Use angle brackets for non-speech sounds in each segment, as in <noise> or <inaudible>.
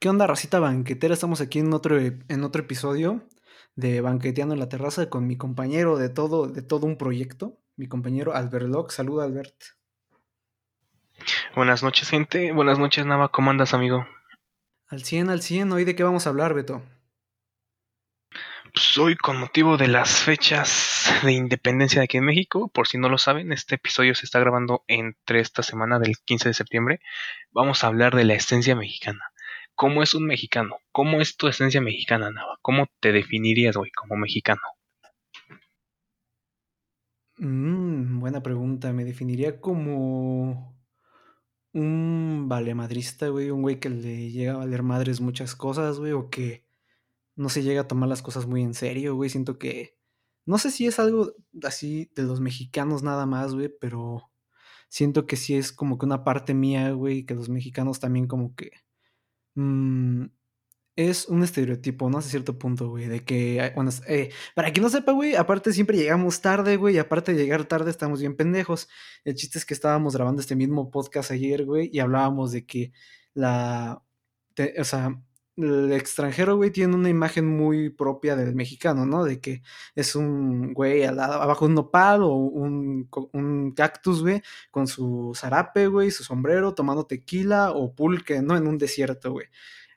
¿Qué onda, racita banquetera? Estamos aquí en otro, e- en otro episodio de Banqueteando en la Terraza con mi compañero de todo, de todo un proyecto, mi compañero Albert Locke. Saluda, Albert. Buenas noches, gente. Buenas noches, Nava. ¿Cómo andas, amigo? Al 100, al 100. ¿Hoy de qué vamos a hablar, Beto? Pues hoy, con motivo de las fechas de independencia de aquí en México, por si no lo saben, este episodio se está grabando entre esta semana del 15 de septiembre. Vamos a hablar de la esencia mexicana. ¿Cómo es un mexicano? ¿Cómo es tu esencia mexicana, Nava? ¿Cómo te definirías, güey, como mexicano? Mm, buena pregunta. Me definiría como un valemadrista, güey. Un güey que le llega a valer madres muchas cosas, güey. O que no se llega a tomar las cosas muy en serio, güey. Siento que... No sé si es algo así de los mexicanos nada más, güey, pero siento que sí es como que una parte mía, güey, que los mexicanos también como que... mm, es un estereotipo, ¿no? Hasta cierto punto, güey, de que, bueno, eh, para quien no sepa, güey, aparte siempre llegamos tarde, güey, y aparte de llegar tarde estamos bien pendejos. El chiste es que estábamos grabando este mismo podcast ayer, güey, y hablábamos de que la, o sea, el extranjero, güey, tiene una imagen muy propia del mexicano, ¿no? De que es un güey al abajo de un nopal o un, un cactus, güey, con su zarape, güey, su sombrero, tomando tequila o pulque, ¿no? En un desierto, güey.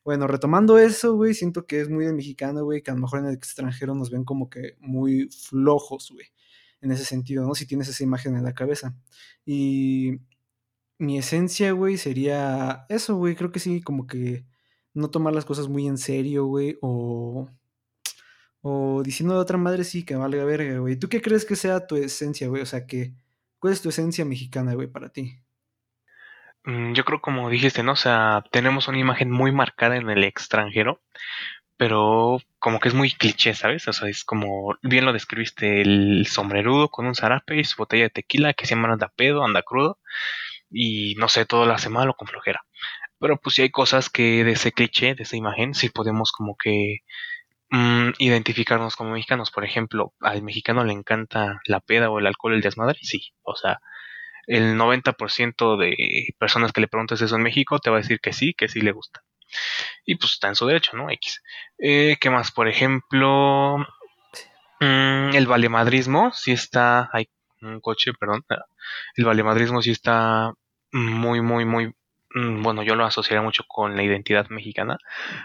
Bueno, retomando eso, güey, siento que es muy del mexicano, güey, que a lo mejor en el extranjero nos ven como que muy flojos, güey, en ese sentido, ¿no? Si tienes esa imagen en la cabeza. Y mi esencia, güey, sería eso, güey, creo que sí, como que no tomar las cosas muy en serio, güey, o, o diciendo de otra madre, sí, que valga verga, güey. ¿Tú qué crees que sea tu esencia, güey? O sea, que, ¿cuál es tu esencia mexicana, güey, para ti? Mm, yo creo, como dijiste, ¿no? O sea, tenemos una imagen muy marcada en el extranjero, pero como que es muy cliché, ¿sabes? O sea, es como, bien lo describiste, el sombrerudo con un zarape y su botella de tequila que siempre anda pedo, anda crudo, y no sé, todo lo hace mal o con flojera. Pero pues sí hay cosas que de ese cliché, de esa imagen, sí podemos como que mm, identificarnos como mexicanos. Por ejemplo, al mexicano le encanta la peda o el alcohol, el desmadre, sí. O sea, el 90% de personas que le preguntas eso en México te va a decir que sí, que sí le gusta. Y pues está en su derecho, ¿no? X. Eh, ¿Qué más? Por ejemplo, mm, el valemadrismo sí está... Hay un coche, perdón. El valemadrismo sí está muy, muy, muy... mm, Bueno, yo lo asociaría mucho con la identidad mexicana,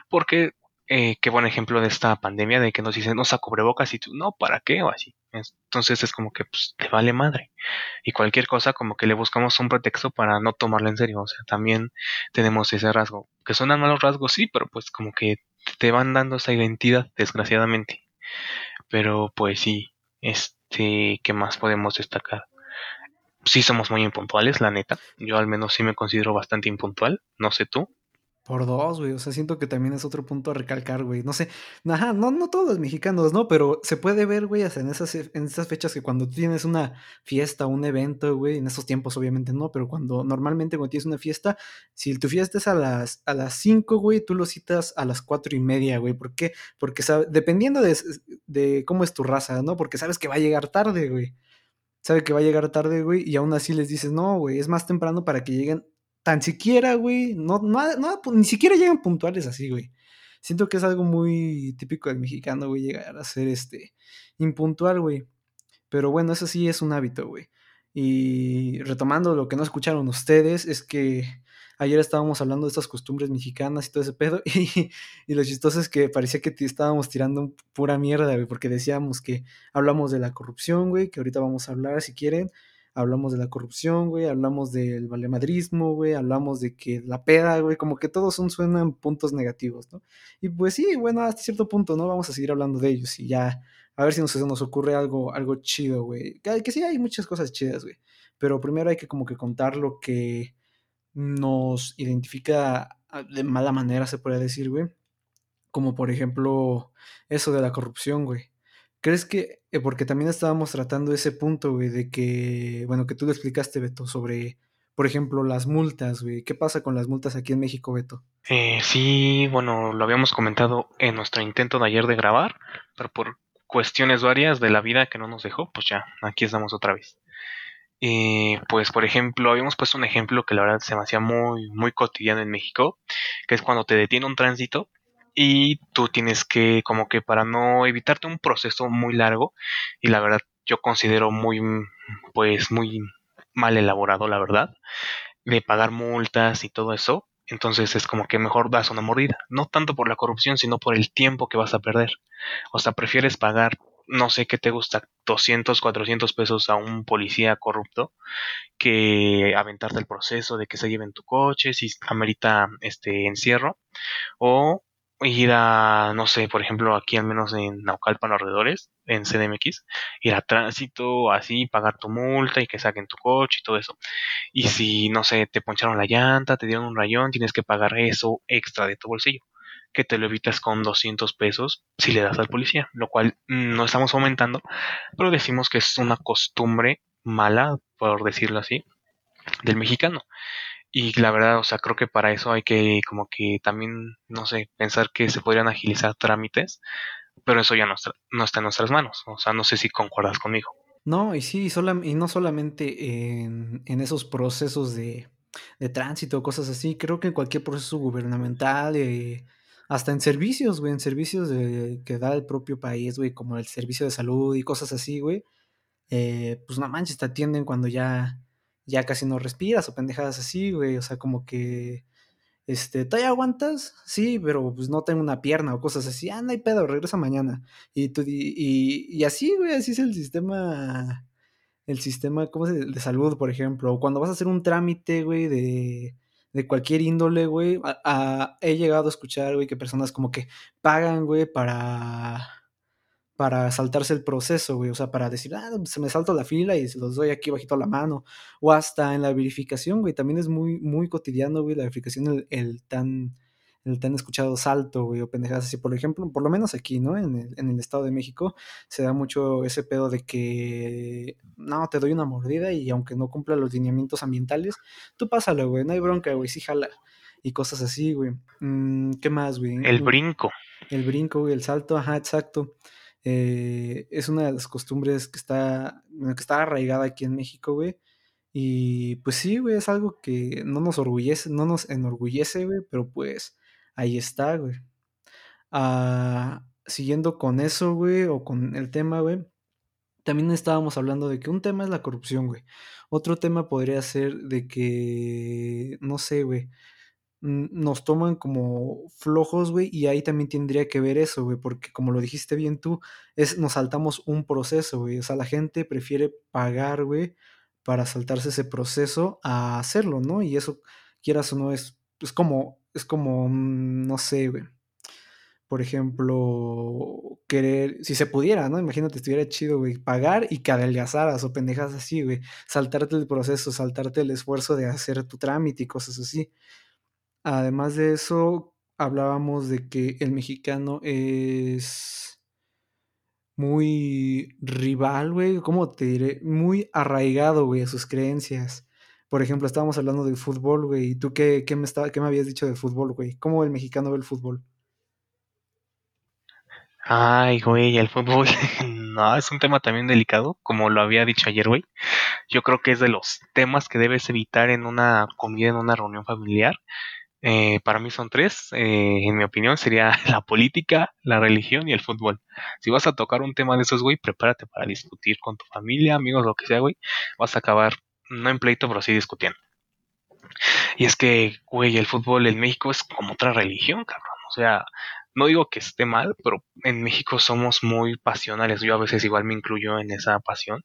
porque eh, qué buen ejemplo de esta pandemia de que nos dicen, no usa cubrebocas y tú, no, ¿para qué? O así. Entonces es como que, pues, te vale madre. Y cualquier cosa, como que le buscamos un pretexto para no tomarlo en serio. O sea, también tenemos ese rasgo. Que suenan malos rasgos, sí, pero pues como que te van dando esa identidad, desgraciadamente. Pero pues sí, este, ¿qué más podemos destacar? Sí somos muy impuntuales, la neta. Yo al menos sí me considero bastante impuntual. No sé tú. Por dos, güey. O sea, siento que también es otro punto a recalcar, güey. No sé. Ajá, no, no todos los mexicanos, ¿no? Pero se puede ver, güey, hasta en esas, en esas fechas que cuando tienes una fiesta, un evento, güey, en esos tiempos obviamente no, pero cuando normalmente cuando tienes una fiesta, si tu fiesta es a las, a las 5, güey, tú lo citas a las cuatro y media, güey. ¿Por qué? Porque dependiendo de, de cómo es tu raza, ¿no? Porque sabes que va a llegar tarde, güey. Sabe que va a llegar tarde, güey, y aún así les dices, no, güey, es más temprano para que lleguen tan siquiera, güey, no, no, ni siquiera llegan puntuales así, güey. Siento que es algo muy típico del mexicano, güey, llegar a ser este impuntual, güey. Pero bueno, eso sí es un hábito, güey. Y retomando lo que no escucharon ustedes, es que ayer estábamos hablando de estas costumbres mexicanas y todo ese pedo, <laughs> y, lo chistoso es que parecía que estábamos tirando pura mierda, güey, porque decíamos que hablamos de la corrupción, güey, que ahorita vamos a hablar si quieren, hablamos de la corrupción, güey, hablamos del valemadrismo, güey, hablamos de que la peda, güey, como que todos son, suenan puntos negativos, ¿no? Y pues sí, bueno, hasta cierto punto, ¿no? Vamos a seguir hablando de ellos y ya, a ver si nos, nos ocurre algo, algo chido, güey. Que, que sí, hay muchas cosas chidas, güey. Pero primero hay que como que contar lo que nos identifica de mala manera, se podría decir, güey. Como por ejemplo, eso de la corrupción, güey. ¿Crees que, eh, porque también estábamos tratando ese punto, güey, de que, bueno, que tú le explicaste, Beto, sobre, por ejemplo, las multas, güey. ¿Qué pasa con las multas aquí en México, Beto? Eh, sí, bueno, lo habíamos comentado en nuestro intento de ayer de grabar, pero por cuestiones varias de la vida que no nos dejó, pues ya, aquí estamos otra vez. Eh, pues por ejemplo, habíamos puesto un ejemplo que la verdad se me hacía muy, muy cotidiano en México, que es cuando te detiene un tránsito y tú tienes que, como que para no evitarte un proceso muy largo, y la verdad yo considero muy, pues muy mal elaborado, la verdad, de pagar multas y todo eso, entonces es como que mejor das una mordida, no tanto por la corrupción, sino por el tiempo que vas a perder. O sea, prefieres pagar, no sé qué te gusta, 200, 400 pesos a un policía corrupto que aventarte el proceso de que se lleven tu coche, si amerita este encierro, o ir a, no sé, por ejemplo, aquí al menos en Naucalpan alrededores, en CDMX, ir a tránsito, así, pagar tu multa y que saquen tu coche y todo eso. Y si, no sé, te poncharon la llanta, te dieron un rayón, tienes que pagar eso extra de tu bolsillo, que te lo evitas con 200 pesos si le das al policía, lo cual mm, no estamos aumentando, pero decimos que es una costumbre mala, por decirlo así, del mexicano. Y la verdad, o sea, creo que para eso hay que como que también, no sé, pensar que se podrían agilizar trámites, pero eso ya no está, no está en nuestras manos. O sea, no sé si concuerdas conmigo. No, y sí, y no solamente en, esos procesos de, de tránsito, cosas así, creo que cualquier proceso gubernamental, eh, hasta en servicios, güey, en servicios de, que da el propio país, güey, como el servicio de salud y cosas así, güey, eh, pues no manches, te atienden cuando ya ya casi no respiras o pendejadas así, güey. O sea, como que, este, ¿todavía aguantas? Sí, pero pues no tengo una pierna o cosas así. Ah, no hay pedo, regresa mañana. Y, tú, y, y así, güey, así es el sistema, el sistema, ¿cómo se? De salud, por ejemplo. O cuando vas a hacer un trámite, güey, de, de cualquier índole, güey. he llegado a escuchar, güey, que personas como que pagan, güey, para para saltarse el proceso, güey, o sea, para decir, ah, se me salto la fila y se los doy aquí bajito la mano, o hasta en la verificación, güey, también es muy, muy cotidiano, güey, la verificación, el, tan, el tan escuchado salto, güey, o pendejadas así, por ejemplo, por lo menos aquí, ¿no? En el, en el Estado de México se da mucho ese pedo de que, no, te doy una mordida y aunque no cumpla los lineamientos ambientales, tú pásalo, güey, no hay bronca, güey, sí jala, y cosas así, güey. Mm, ¿Qué más, güey? El brinco. El brinco, güey, el salto, ajá, exacto. Eh, es una de las costumbres que está, que está arraigada aquí en México, güey. Y pues sí, güey, es algo que no nos orgullece, no nos enorgullece, güey, pero pues ahí está, güey. Ah, siguiendo con eso, güey, o con el tema, güey, también estábamos hablando de que un tema es la corrupción, güey. Otro tema podría ser de que, no sé, güey, nos toman como flojos, güey, y ahí también tendría que ver eso, güey, porque como lo dijiste bien tú, es, nos saltamos un proceso, güey, o sea, la gente prefiere pagar, güey, para saltarse ese proceso a hacerlo, ¿no? Y eso, quieras o no, es, es como, es como, no sé, güey. Por ejemplo, querer, si se pudiera, ¿no? Imagínate, estuviera chido, güey, pagar y que adelgazaras o pendejas así, güey. Saltarte el proceso, saltarte el esfuerzo de hacer tu trámite y cosas así. Además de eso, hablábamos de que el mexicano es muy rival, güey, ¿cómo te diré? Muy arraigado, güey, a sus creencias. Por ejemplo, estábamos hablando del fútbol, güey. ¿Y tú qué, qué me, qué me habías dicho del fútbol, güey? ¿Cómo el mexicano ve el fútbol? Ay, güey, el fútbol. <laughs> no, es un tema también delicado, como lo había dicho ayer, güey. Yo creo que es de los temas que debes evitar en una comida, en una reunión familiar. Eh, para mí son tres, eh, en mi opinión sería <laughs> la política, la religión y el fútbol. Si vas a tocar un tema de esos, güey, prepárate para discutir con tu familia, amigos, lo que sea, güey. Vas a acabar, no en pleito, pero sí discutiendo. Y es que, güey, el fútbol en México es como otra religión, cabrón. O sea, no digo que esté mal, pero en México somos muy pasionales. Yo a veces igual me incluyo en esa pasión,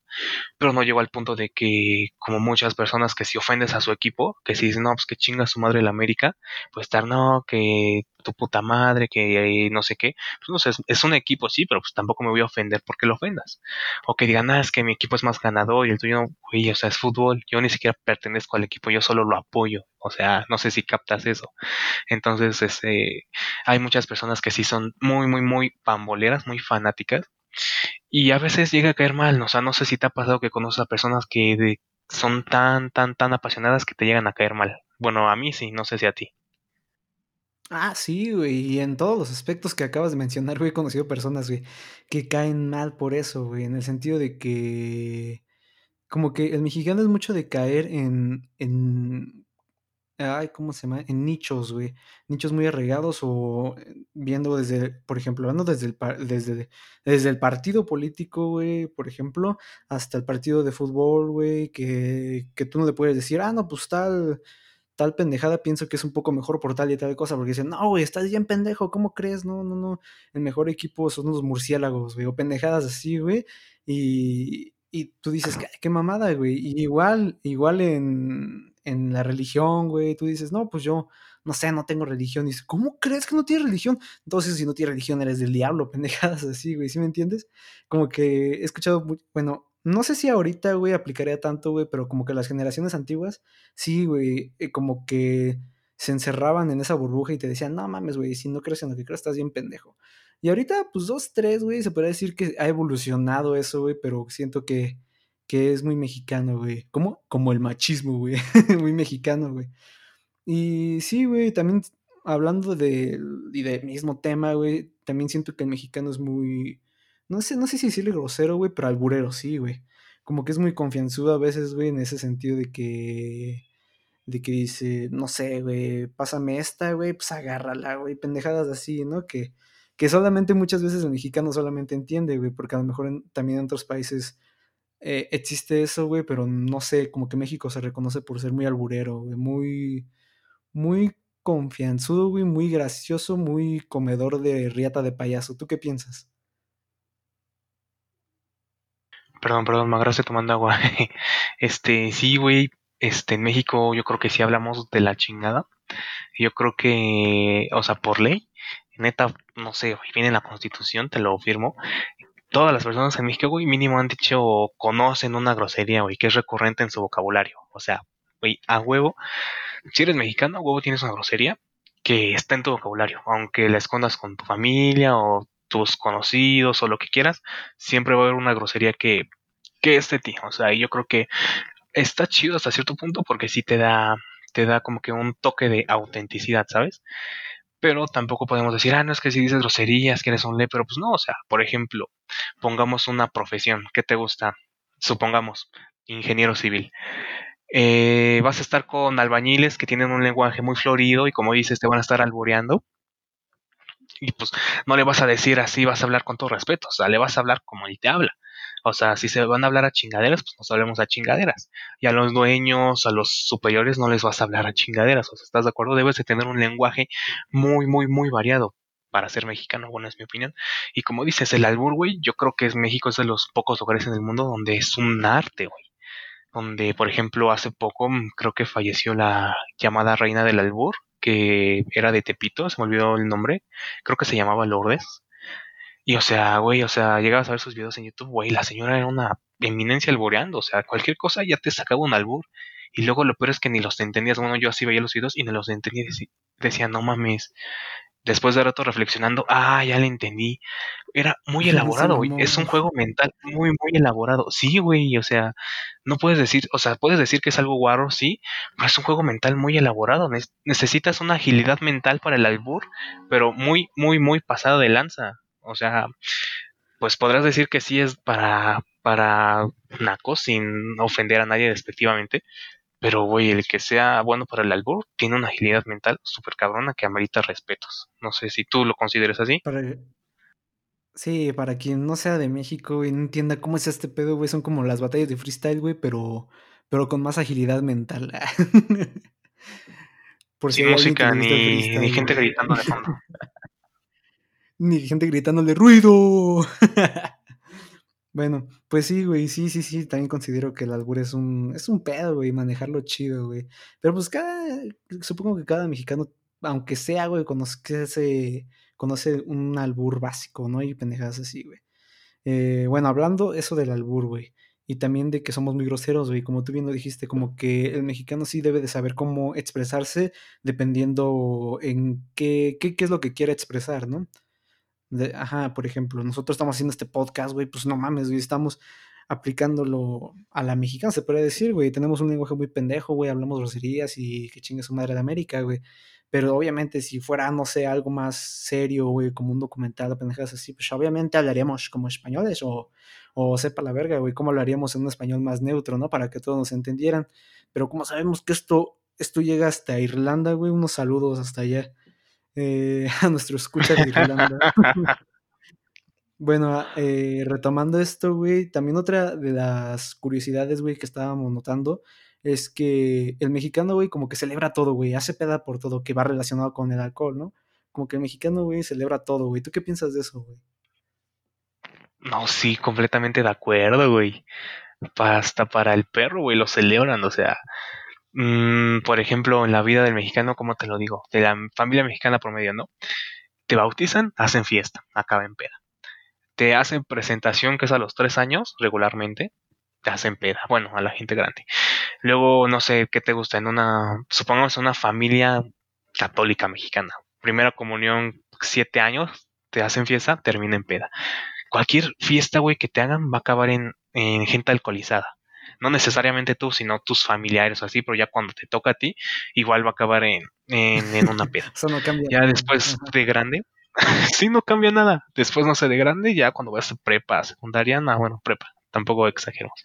pero no llego al punto de que, como muchas personas, que si ofendes a su equipo, que si dicen, no, pues que chinga su madre la América, pues estar, no, que tu puta madre, que no sé qué. Pues no sé, es, un equipo, sí, pero pues tampoco me voy a ofender porque lo ofendas. O que digan, ah, es que mi equipo es más ganador y el tuyo, güey, o sea, es fútbol. Yo ni siquiera pertenezco al equipo, yo solo lo apoyo. O sea, no sé si captas eso. Entonces, este, hay muchas personas que sí son muy, muy, muy pamboleras, muy fanáticas. Y a veces llega a caer mal, o sea, no sé si te ha pasado que conoces a personas que son tan, tan, tan apasionadas que te llegan a caer mal. Bueno, a mí sí, no sé si a ti. Ah, sí, güey. Y en todos los aspectos que acabas de mencionar, güey, he conocido personas, güey, que caen mal por eso, güey. En el sentido de que como que el mexicano es mucho de caer en, en ay, ¿cómo se llama? En nichos, güey. Nichos muy arraigados o eh, viendo desde, por ejemplo, hablando desde el, desde, desde el partido político, güey, por ejemplo, hasta el partido de fútbol, güey, que, que tú no le puedes decir, ah, no, pues tal, tal pendejada pienso que es un poco mejor por tal y tal cosa, porque dicen, no, güey, estás bien pendejo, ¿cómo crees? No, no, no, el mejor equipo son los murciélagos, güey, o pendejadas así, güey, y, y tú dices, qué, qué mamada, güey, y igual, igual en en la religión, güey, tú dices, no, pues yo, no sé, no tengo religión. Y dices, ¿cómo crees que no tienes religión? Entonces, si no tienes religión, eres del diablo, <laughs> pendejadas así, güey, ¿sí me entiendes? Como que he escuchado, bueno, no sé si ahorita, güey, aplicaría tanto, güey, pero como que las generaciones antiguas, sí, güey, eh, como que se encerraban en esa burbuja y te decían, no mames, güey, si no crees en lo que crees, estás bien pendejo. Y ahorita, pues dos, tres, güey, se podría decir que ha evolucionado eso, güey, pero siento que que es muy mexicano, güey. ¿Cómo? Como el machismo, güey. <laughs> muy mexicano, güey. Y sí, güey, también hablando de, y del mismo tema, güey, también siento que el mexicano es muy, no sé, no sé si decirle grosero, güey, pero alburero, sí, güey. Como que es muy confianzudo a veces, güey, en ese sentido de que, de que dice, no sé, güey, pásame esta, güey, pues agárrala, güey, pendejadas así, ¿no? Que, que solamente muchas veces el mexicano solamente entiende, güey, porque a lo mejor también en otros países eh, existe eso, güey, pero no sé, como que México se reconoce por ser muy alburero, güey, muy, muy confianzudo, güey, muy gracioso, muy comedor de riata de payaso. ¿Tú qué piensas? Perdón, perdón, me agarraste tomando agua. <laughs> Este, sí, güey, este, en México yo creo que sí hablamos de la chingada. Yo creo que, o sea, por ley, neta, no sé, viene en la constitución, te lo firmo, todas las personas en México, güey, mínimo han dicho o conocen una grosería, güey, que es recurrente en su vocabulario. O sea, güey, a huevo, si eres mexicano, a huevo tienes una grosería que está en tu vocabulario. Aunque la escondas con tu familia o tus conocidos o lo que quieras, siempre va a haber una grosería que, que es de ti. O sea, yo creo que está chido hasta cierto punto porque sí te da, te da como que un toque de autenticidad, ¿sabes? pero tampoco podemos decir, ah, no es que si dices groserías, que eres un le, pero pues no, o sea, por ejemplo, pongamos una profesión, ¿qué te gusta? Supongamos, ingeniero civil. Eh, vas a estar con albañiles que tienen un lenguaje muy florido y como dices, te van a estar albureando. Y pues no le vas a decir así, vas a hablar con todo respeto, o sea, le vas a hablar como él te habla. O sea, si se van a hablar a chingaderas, pues nos hablemos a chingaderas. Y a los dueños, a los superiores, no les vas a hablar a chingaderas. O sea, ¿estás de acuerdo? Debes de tener un lenguaje muy, muy, muy variado para ser mexicano, bueno, es mi opinión. Y como dices, el albur, güey, yo creo que México es de los pocos lugares en el mundo donde es un arte, güey. Donde, por ejemplo, hace poco mm, creo que falleció la llamada reina del albur, que era de Tepito, se me olvidó el nombre, creo que se llamaba Lourdes. Y o sea, güey, o sea, llegabas a ver sus videos en YouTube, güey, la señora era una eminencia alboreando, o sea, cualquier cosa ya te sacaba un albur. Y luego lo peor es que ni los entendías. Bueno, yo así veía los videos y no los entendía y decía, no mames. Después de rato reflexionando, ah, ya le entendí. Era muy elaborado, güey. Es un juego mental muy, muy elaborado. Sí, güey, o sea, no puedes decir, o sea, puedes decir que es algo guarro, sí, pero es un juego mental muy elaborado. necesitas una agilidad mental para el albur, pero muy, muy, muy pasado de lanza. O sea, pues podrás decir que sí es para, para nacos sin ofender a nadie despectivamente. Pero, güey, el que sea bueno para el albur tiene una agilidad mental súper cabrona que amerita respetos. No sé si tú lo consideres así. Sí, para quien no sea de México y no entienda cómo es este pedo, güey, son como las batallas de freestyle, güey, pero, pero con más agilidad mental. <laughs> Por Sin música ni, ni gente gritando de fondo. <laughs> ni gente gritándole ruido. <laughs> bueno, pues sí, güey, sí, sí, sí, también considero que el albur es un, es un pedo, güey, manejarlo chido, güey. Pero pues cada, supongo que cada mexicano, aunque sea, güey, conoce, conoce un albur básico, ¿no? Y pendejadas así, güey. Eh, bueno, hablando eso del albur, güey. Y también de que somos muy groseros, güey. Como tú bien lo dijiste, como que el mexicano sí debe de saber cómo expresarse dependiendo en qué, qué, qué es lo que quiera expresar, ¿no? Ajá, por ejemplo, nosotros estamos haciendo este podcast, güey, pues no mames, güey, estamos aplicándolo a la mexicana, se puede decir, güey. Tenemos un lenguaje muy pendejo, güey, hablamos groserías y que chingue su madre de América, güey. pero obviamente si fuera, no sé, algo más serio, güey, como un documental pendejadas así, pues obviamente hablaríamos como españoles o, o sepa la verga, güey, cómo hablaríamos en un español más neutro, ¿no? Para que todos nos entendieran. Pero como sabemos que esto, esto llega hasta Irlanda, güey, unos saludos hasta allá. Eh, <laughs> a nuestro escucha de Irlanda. <laughs> Bueno, eh, retomando esto, güey, también otra de las curiosidades, güey, que estábamos notando es que el mexicano, güey, como que celebra todo, güey, hace peda por todo que va relacionado con el alcohol, ¿no? Como que el mexicano, güey, celebra todo, güey. ¿Tú qué piensas de eso, güey? No, sí, completamente de acuerdo, güey. Hasta para el perro, güey, lo celebran, o sea, mm, por ejemplo, en la vida del mexicano, ¿cómo te lo digo? De la familia mexicana promedio, ¿no? Te bautizan, hacen fiesta, acaba en peda te hacen presentación que es a los tres años regularmente, te hacen peda, bueno, a la gente grande. Luego, no sé, ¿qué te gusta? En una, supongamos una familia católica mexicana. Primera comunión, siete años, te hacen fiesta, termina en peda. Cualquier fiesta, güey, que te hagan va a acabar en, en gente alcoholizada. No necesariamente tú, sino tus familiares o así, pero ya cuando te toca a ti, igual va a acabar en, en, una peda. <laughs> Eso no cambia. Ya después de grande, <laughs> sí, no cambia nada. Después, no sé, de grande, ya cuando vas a prepa, secundaria, no, bueno, prepa, tampoco exageramos.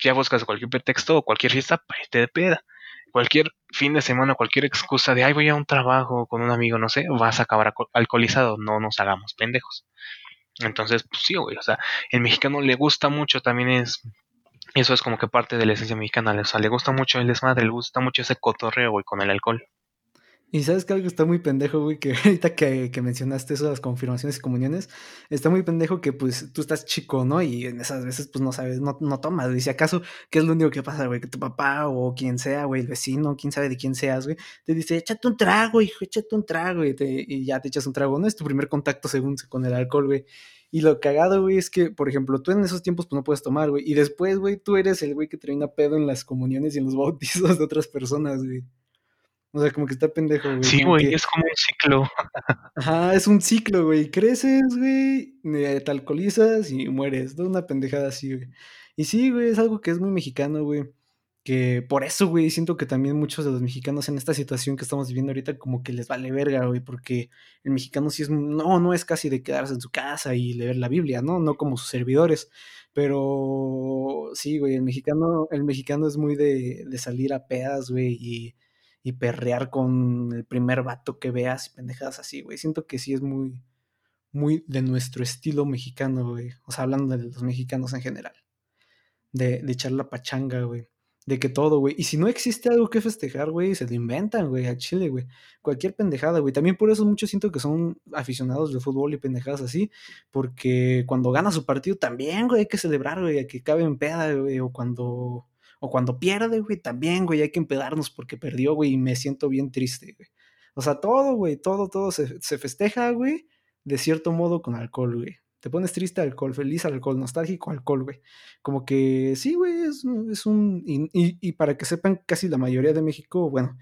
Ya buscas cualquier pretexto o cualquier fiesta para irte de peda. Cualquier fin de semana, cualquier excusa de, ay, voy a un trabajo con un amigo, no sé, vas a acabar alcoholizado. No nos hagamos pendejos. Entonces, pues sí, güey, o sea, el mexicano le gusta mucho, también es eso es como que parte de la esencia mexicana. O sea, le gusta mucho el desmadre, le gusta mucho ese cotorreo, güey, con el alcohol. Y sabes que algo está muy pendejo, güey, que <laughs> ahorita que, que, mencionaste eso, las confirmaciones y comuniones, está muy pendejo que pues tú estás chico, ¿no? Y en esas veces pues no sabes, no, no tomas, güey. Si acaso, ¿qué es lo único que pasa, güey? Que tu papá o quien sea, güey, el vecino, quién sabe de quién seas, güey, te dice, échate un trago, hijo, échate un trago, y, te, y ya te echas un trago, ¿no? Es tu primer contacto según con el alcohol, güey. Y lo cagado, güey, es que, por ejemplo, tú en esos tiempos pues no puedes tomar, güey. Y después, güey, tú eres el güey que termina pedo en las comuniones y en los bautizos de otras personas, güey. O sea, como que está pendejo, güey. Sí, güey, es como un ciclo. Ajá, es un ciclo, güey. Creces, güey, te alcoholizas y mueres. Toda una pendejada así, güey. Y sí, güey, es algo que es muy mexicano, güey. Que por eso, güey, siento que también muchos de los mexicanos en esta situación que estamos viviendo ahorita como que les vale verga, güey, porque el mexicano sí es, no, no es casi de quedarse en su casa y leer la Biblia, ¿no? No como sus servidores, pero sí, güey, el mexicano, el mexicano es muy de, de salir a pedas, güey, y y perrear con el primer vato que veas y pendejadas así, güey. Siento que sí es muy, muy de nuestro estilo mexicano, güey. O sea, hablando de los mexicanos en general. De, de echar la pachanga, güey. De que todo, güey. Y si no existe algo que festejar, güey, se lo inventan, güey, a Chile, güey. Cualquier pendejada, güey. También por eso muchos siento que son aficionados de fútbol y pendejadas así. Porque cuando gana su partido también, güey, hay que celebrar, güey, que cabe en peda, güey. O cuando o cuando pierde, güey, también, güey, hay que empedarnos porque perdió, güey, y me siento bien triste, güey. O sea, todo, güey, todo, todo se, festeja, güey, de cierto modo con alcohol, güey. Te pones triste, alcohol, feliz, alcohol, nostálgico, alcohol, güey. Como que sí, güey, es, un... Y, para que sepan, casi la mayoría de México, bueno,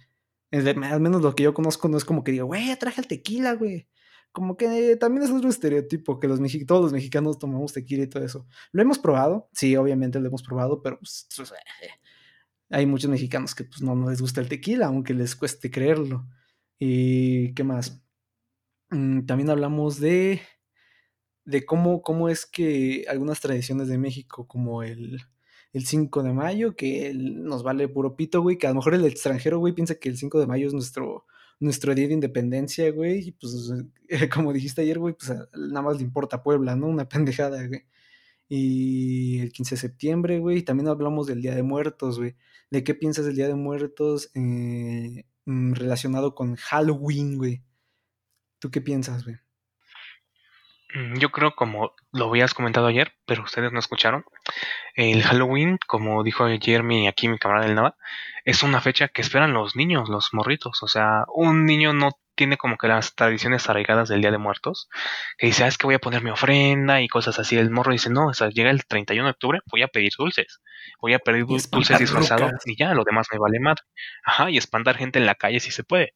al menos lo que yo conozco no es como que diga, güey, traje el tequila, güey como que también es otro estereotipo que los todos los mexicanos tomamos tequila y todo eso. ¿Lo hemos probado? Sí, obviamente lo hemos probado, pero pues, <laughs> hay muchos mexicanos que pues no, no, les gusta el tequila, aunque les cueste creerlo. ¿Y qué más? Mm, también hablamos de, de cómo, cómo es que algunas tradiciones de México, como el, el 5 de mayo, que nos vale puro pito, güey, que a lo mejor el extranjero, güey, piensa que el 5 de mayo es nuestro nuestro día de independencia, güey, y pues, <laughs> como dijiste ayer, güey, pues nada más le importa Puebla, ¿no? Una <laughs> pendejada, güey. Y el 15 de septiembre, güey, también hablamos del Día de Muertos, güey. ¿De qué piensas del Día de Muertos eh, mm, relacionado con Halloween, güey? ¿Tú qué piensas, güey? Mm, yo creo, como lo habías comentado ayer, pero ustedes no escucharon, el Halloween, como dijo ayer mi, aquí mi camarada del Nava, es una fecha que esperan los niños, los morritos. O sea, un niño no tiene como que las tradiciones arraigadas del Día de Muertos, que dice, ah, es que voy a poner mi ofrenda y cosas así. El morro dice, no, o sea, llega el 31 de octubre, voy a pedir dulces. Voy a pedir dulces disfrazados y ya, lo demás me vale madre. Ajá, y espantar gente en la calle si se puede.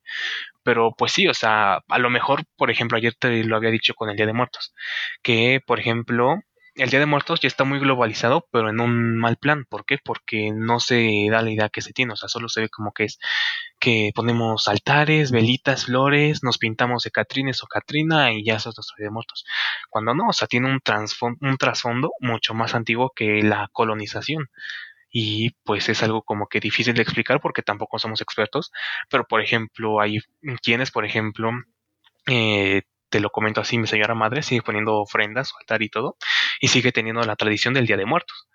Pero pues sí, o sea, a lo mejor, por ejemplo, ayer te lo había dicho con el Día de Muertos, que, por ejemplo, el Día de Muertos ya está muy globalizado, pero en un mal plan. ¿Por qué? Porque no se da la idea que se tiene, o sea, solo se ve como que es que ponemos altares, velitas, flores, nos pintamos de Catrines o Catrina y ya eso es nuestro Día de Muertos. Cuando no, o sea, tiene un, un trasfondo mucho más antiguo que la colonización y pues es algo como que difícil de explicar porque tampoco somos expertos, pero por ejemplo hay quienes, por ejemplo, eh, te lo comento así, mi señora madre sigue poniendo ofrendas, altar y todo, y sigue teniendo la tradición del Día de Muertos.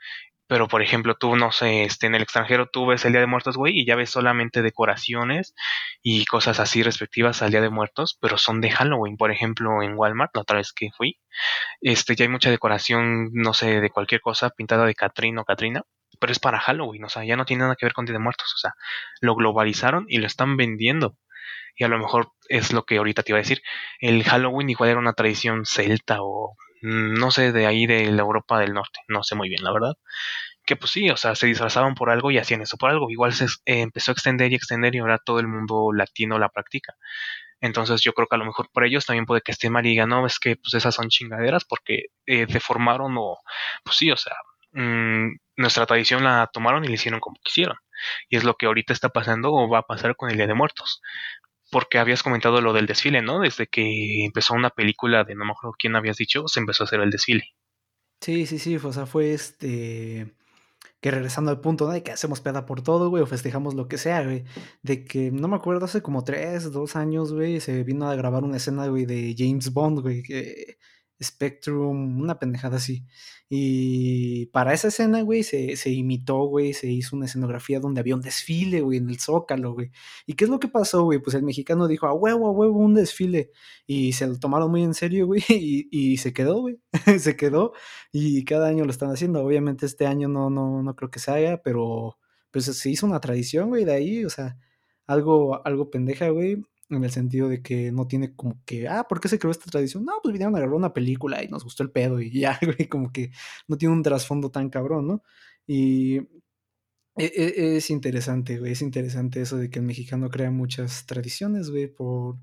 Pero, por ejemplo, tú, no sé, este, en el extranjero tú ves el Día de Muertos, güey, y ya ves solamente decoraciones y cosas así respectivas al Día de Muertos, pero son de Halloween. Por ejemplo, en Walmart, la otra vez que fui, este, ya hay mucha decoración, no sé, de cualquier cosa pintada de Catrín o Catrina, pero es para Halloween, o sea, ya no tiene nada que ver con Día de Muertos, o sea, lo globalizaron y lo están vendiendo. Y a lo mejor es lo que ahorita te iba a decir. El Halloween igual era una tradición celta o mm, no sé, de ahí de la Europa del Norte, no sé muy bien, la verdad. Que pues sí, o sea, se disfrazaban por algo y hacían eso por algo. Igual se eh, empezó a extender y extender y ahora todo el mundo latino la practica. Entonces yo creo que a lo mejor por ellos también puede que esté mal y digan, no, es que pues esas son chingaderas porque eh, deformaron o, pues sí, o sea, mmm, nuestra tradición la tomaron y la hicieron como quisieron. Y es lo que ahorita está pasando o va a pasar con el Día de Muertos. Porque habías comentado lo del desfile, ¿no? Desde que empezó una película de no me acuerdo quién habías dicho, se empezó a hacer el desfile. Sí, sí, sí, o sea, fue este que regresando al punto ¿no? de que hacemos peda por todo, güey, o festejamos lo que sea, güey. De que, no me acuerdo, hace como tres, dos años, güey, se vino a grabar una escena, güey, de James Bond, güey, que Spectrum, una pendejada así. Y para esa escena, güey, se, se imitó, güey, se hizo una escenografía donde había un desfile, güey, en el Zócalo, güey. ¿Y qué es lo que pasó, güey? Pues el mexicano dijo, a huevo, a huevo, un desfile. Y se lo tomaron muy en serio, güey, <laughs> y, y se quedó, güey. <laughs> se quedó. Y cada año lo están haciendo. Obviamente este año no, no, no creo que se haga, pero pues se hizo una tradición, güey, de ahí, o sea, algo, algo pendeja, güey en el sentido de que no tiene como que, ah, ¿por qué se creó esta tradición? No, pues vinieron a grabar una película y nos gustó el pedo y ya, <laughs> güey, como que no tiene un trasfondo tan cabrón, ¿no? Y e, e, es interesante, güey, es interesante eso de que el mexicano crea muchas tradiciones, güey, por,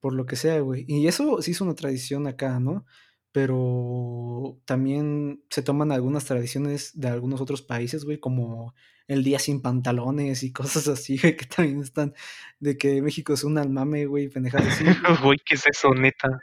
por lo que sea, güey. Y eso sí es una tradición acá, ¿no? Pero también se toman algunas tradiciones de algunos otros países, güey, como el día sin pantalones y cosas así, güey, que también están de que México es un almame, güey, pendejadas así. <laughs> Güey, ¿qué es eso, neta?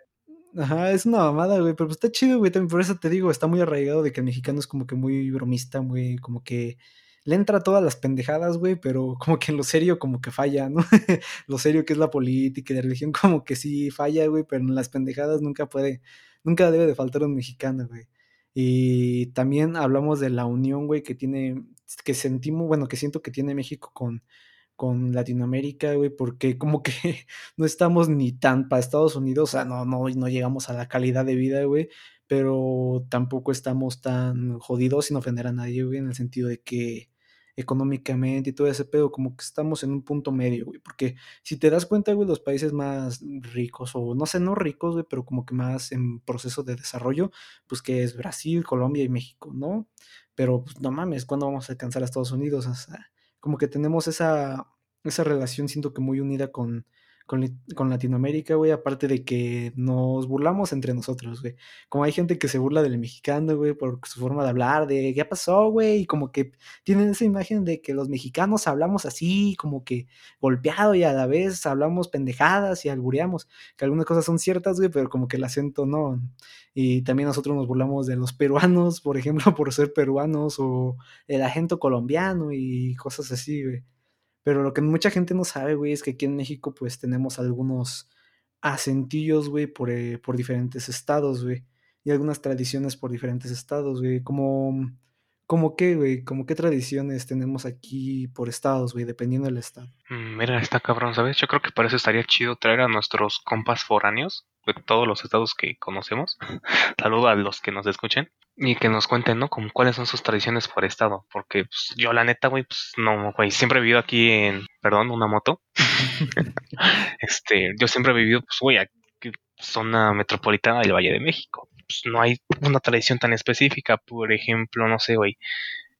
Ajá, es una mamada, güey, pero pues está chido, güey, también por eso te digo, está muy arraigado de que el mexicano es como que muy bromista, muy, como que le entra todas las pendejadas, güey, pero como que en lo serio como que falla, ¿no? <laughs> lo serio que es la política y la religión como que sí falla, güey, pero en las pendejadas nunca puede, nunca debe de faltar un mexicano, güey. Y también hablamos de la unión, güey, que tiene, que sentimos, bueno, que siento que tiene México con, con Latinoamérica, güey, porque como que <laughs> no estamos ni tan para Estados Unidos, o sea, no, no, no llegamos a la calidad de vida, güey, pero tampoco estamos tan jodidos sin ofender a nadie, güey, en el sentido de que económicamente y todo ese pedo, como que estamos en un punto medio, güey, porque si te das cuenta, güey, los países más ricos, o no sé, no ricos, güey, pero como que más en proceso de desarrollo, pues que es Brasil, Colombia y México, ¿no? Pero, pues, no mames, ¿cuándo vamos a alcanzar a Estados Unidos? O sea, como que tenemos esa, esa relación, siento que muy unida con, con, Latinoamérica, güey, aparte de que nos burlamos entre nosotros, güey. Como hay gente que se burla del mexicano, güey, por su forma de hablar, de qué pasó, güey, y como que tienen esa imagen de que los mexicanos hablamos así, como que golpeado y a la vez hablamos pendejadas y albureamos, que algunas cosas son ciertas, güey, pero como que el acento no. Y también nosotros nos burlamos de los <laughs> peruanos, por ejemplo, por ser peruanos, o el agento colombiano y cosas así, güey. Pero lo que mucha gente no sabe, güey, es que aquí en México, pues tenemos algunos acentillos, güey, por, eh, por diferentes estados, güey. Y algunas tradiciones por diferentes estados, güey. Como, como qué, güey, como qué tradiciones tenemos aquí por estados, güey, dependiendo del estado. Mm, mira, está cabrón, ¿sabes? Yo creo que para eso estaría chido traer a nuestros compas foráneos de todos los estados que conocemos. <laughs> Saludo a los que nos escuchen y que nos cuenten, ¿no? Como cuáles son sus tradiciones por estado. Porque pues, yo, la neta, güey, pues no, güey, siempre he vivido aquí en, perdón, una moto. <laughs> <laughs> este, yo siempre he vivido, pues, güey, aquí, zona metropolitana del Valle de México. Pues no hay una tradición tan específica, por ejemplo, no sé, güey.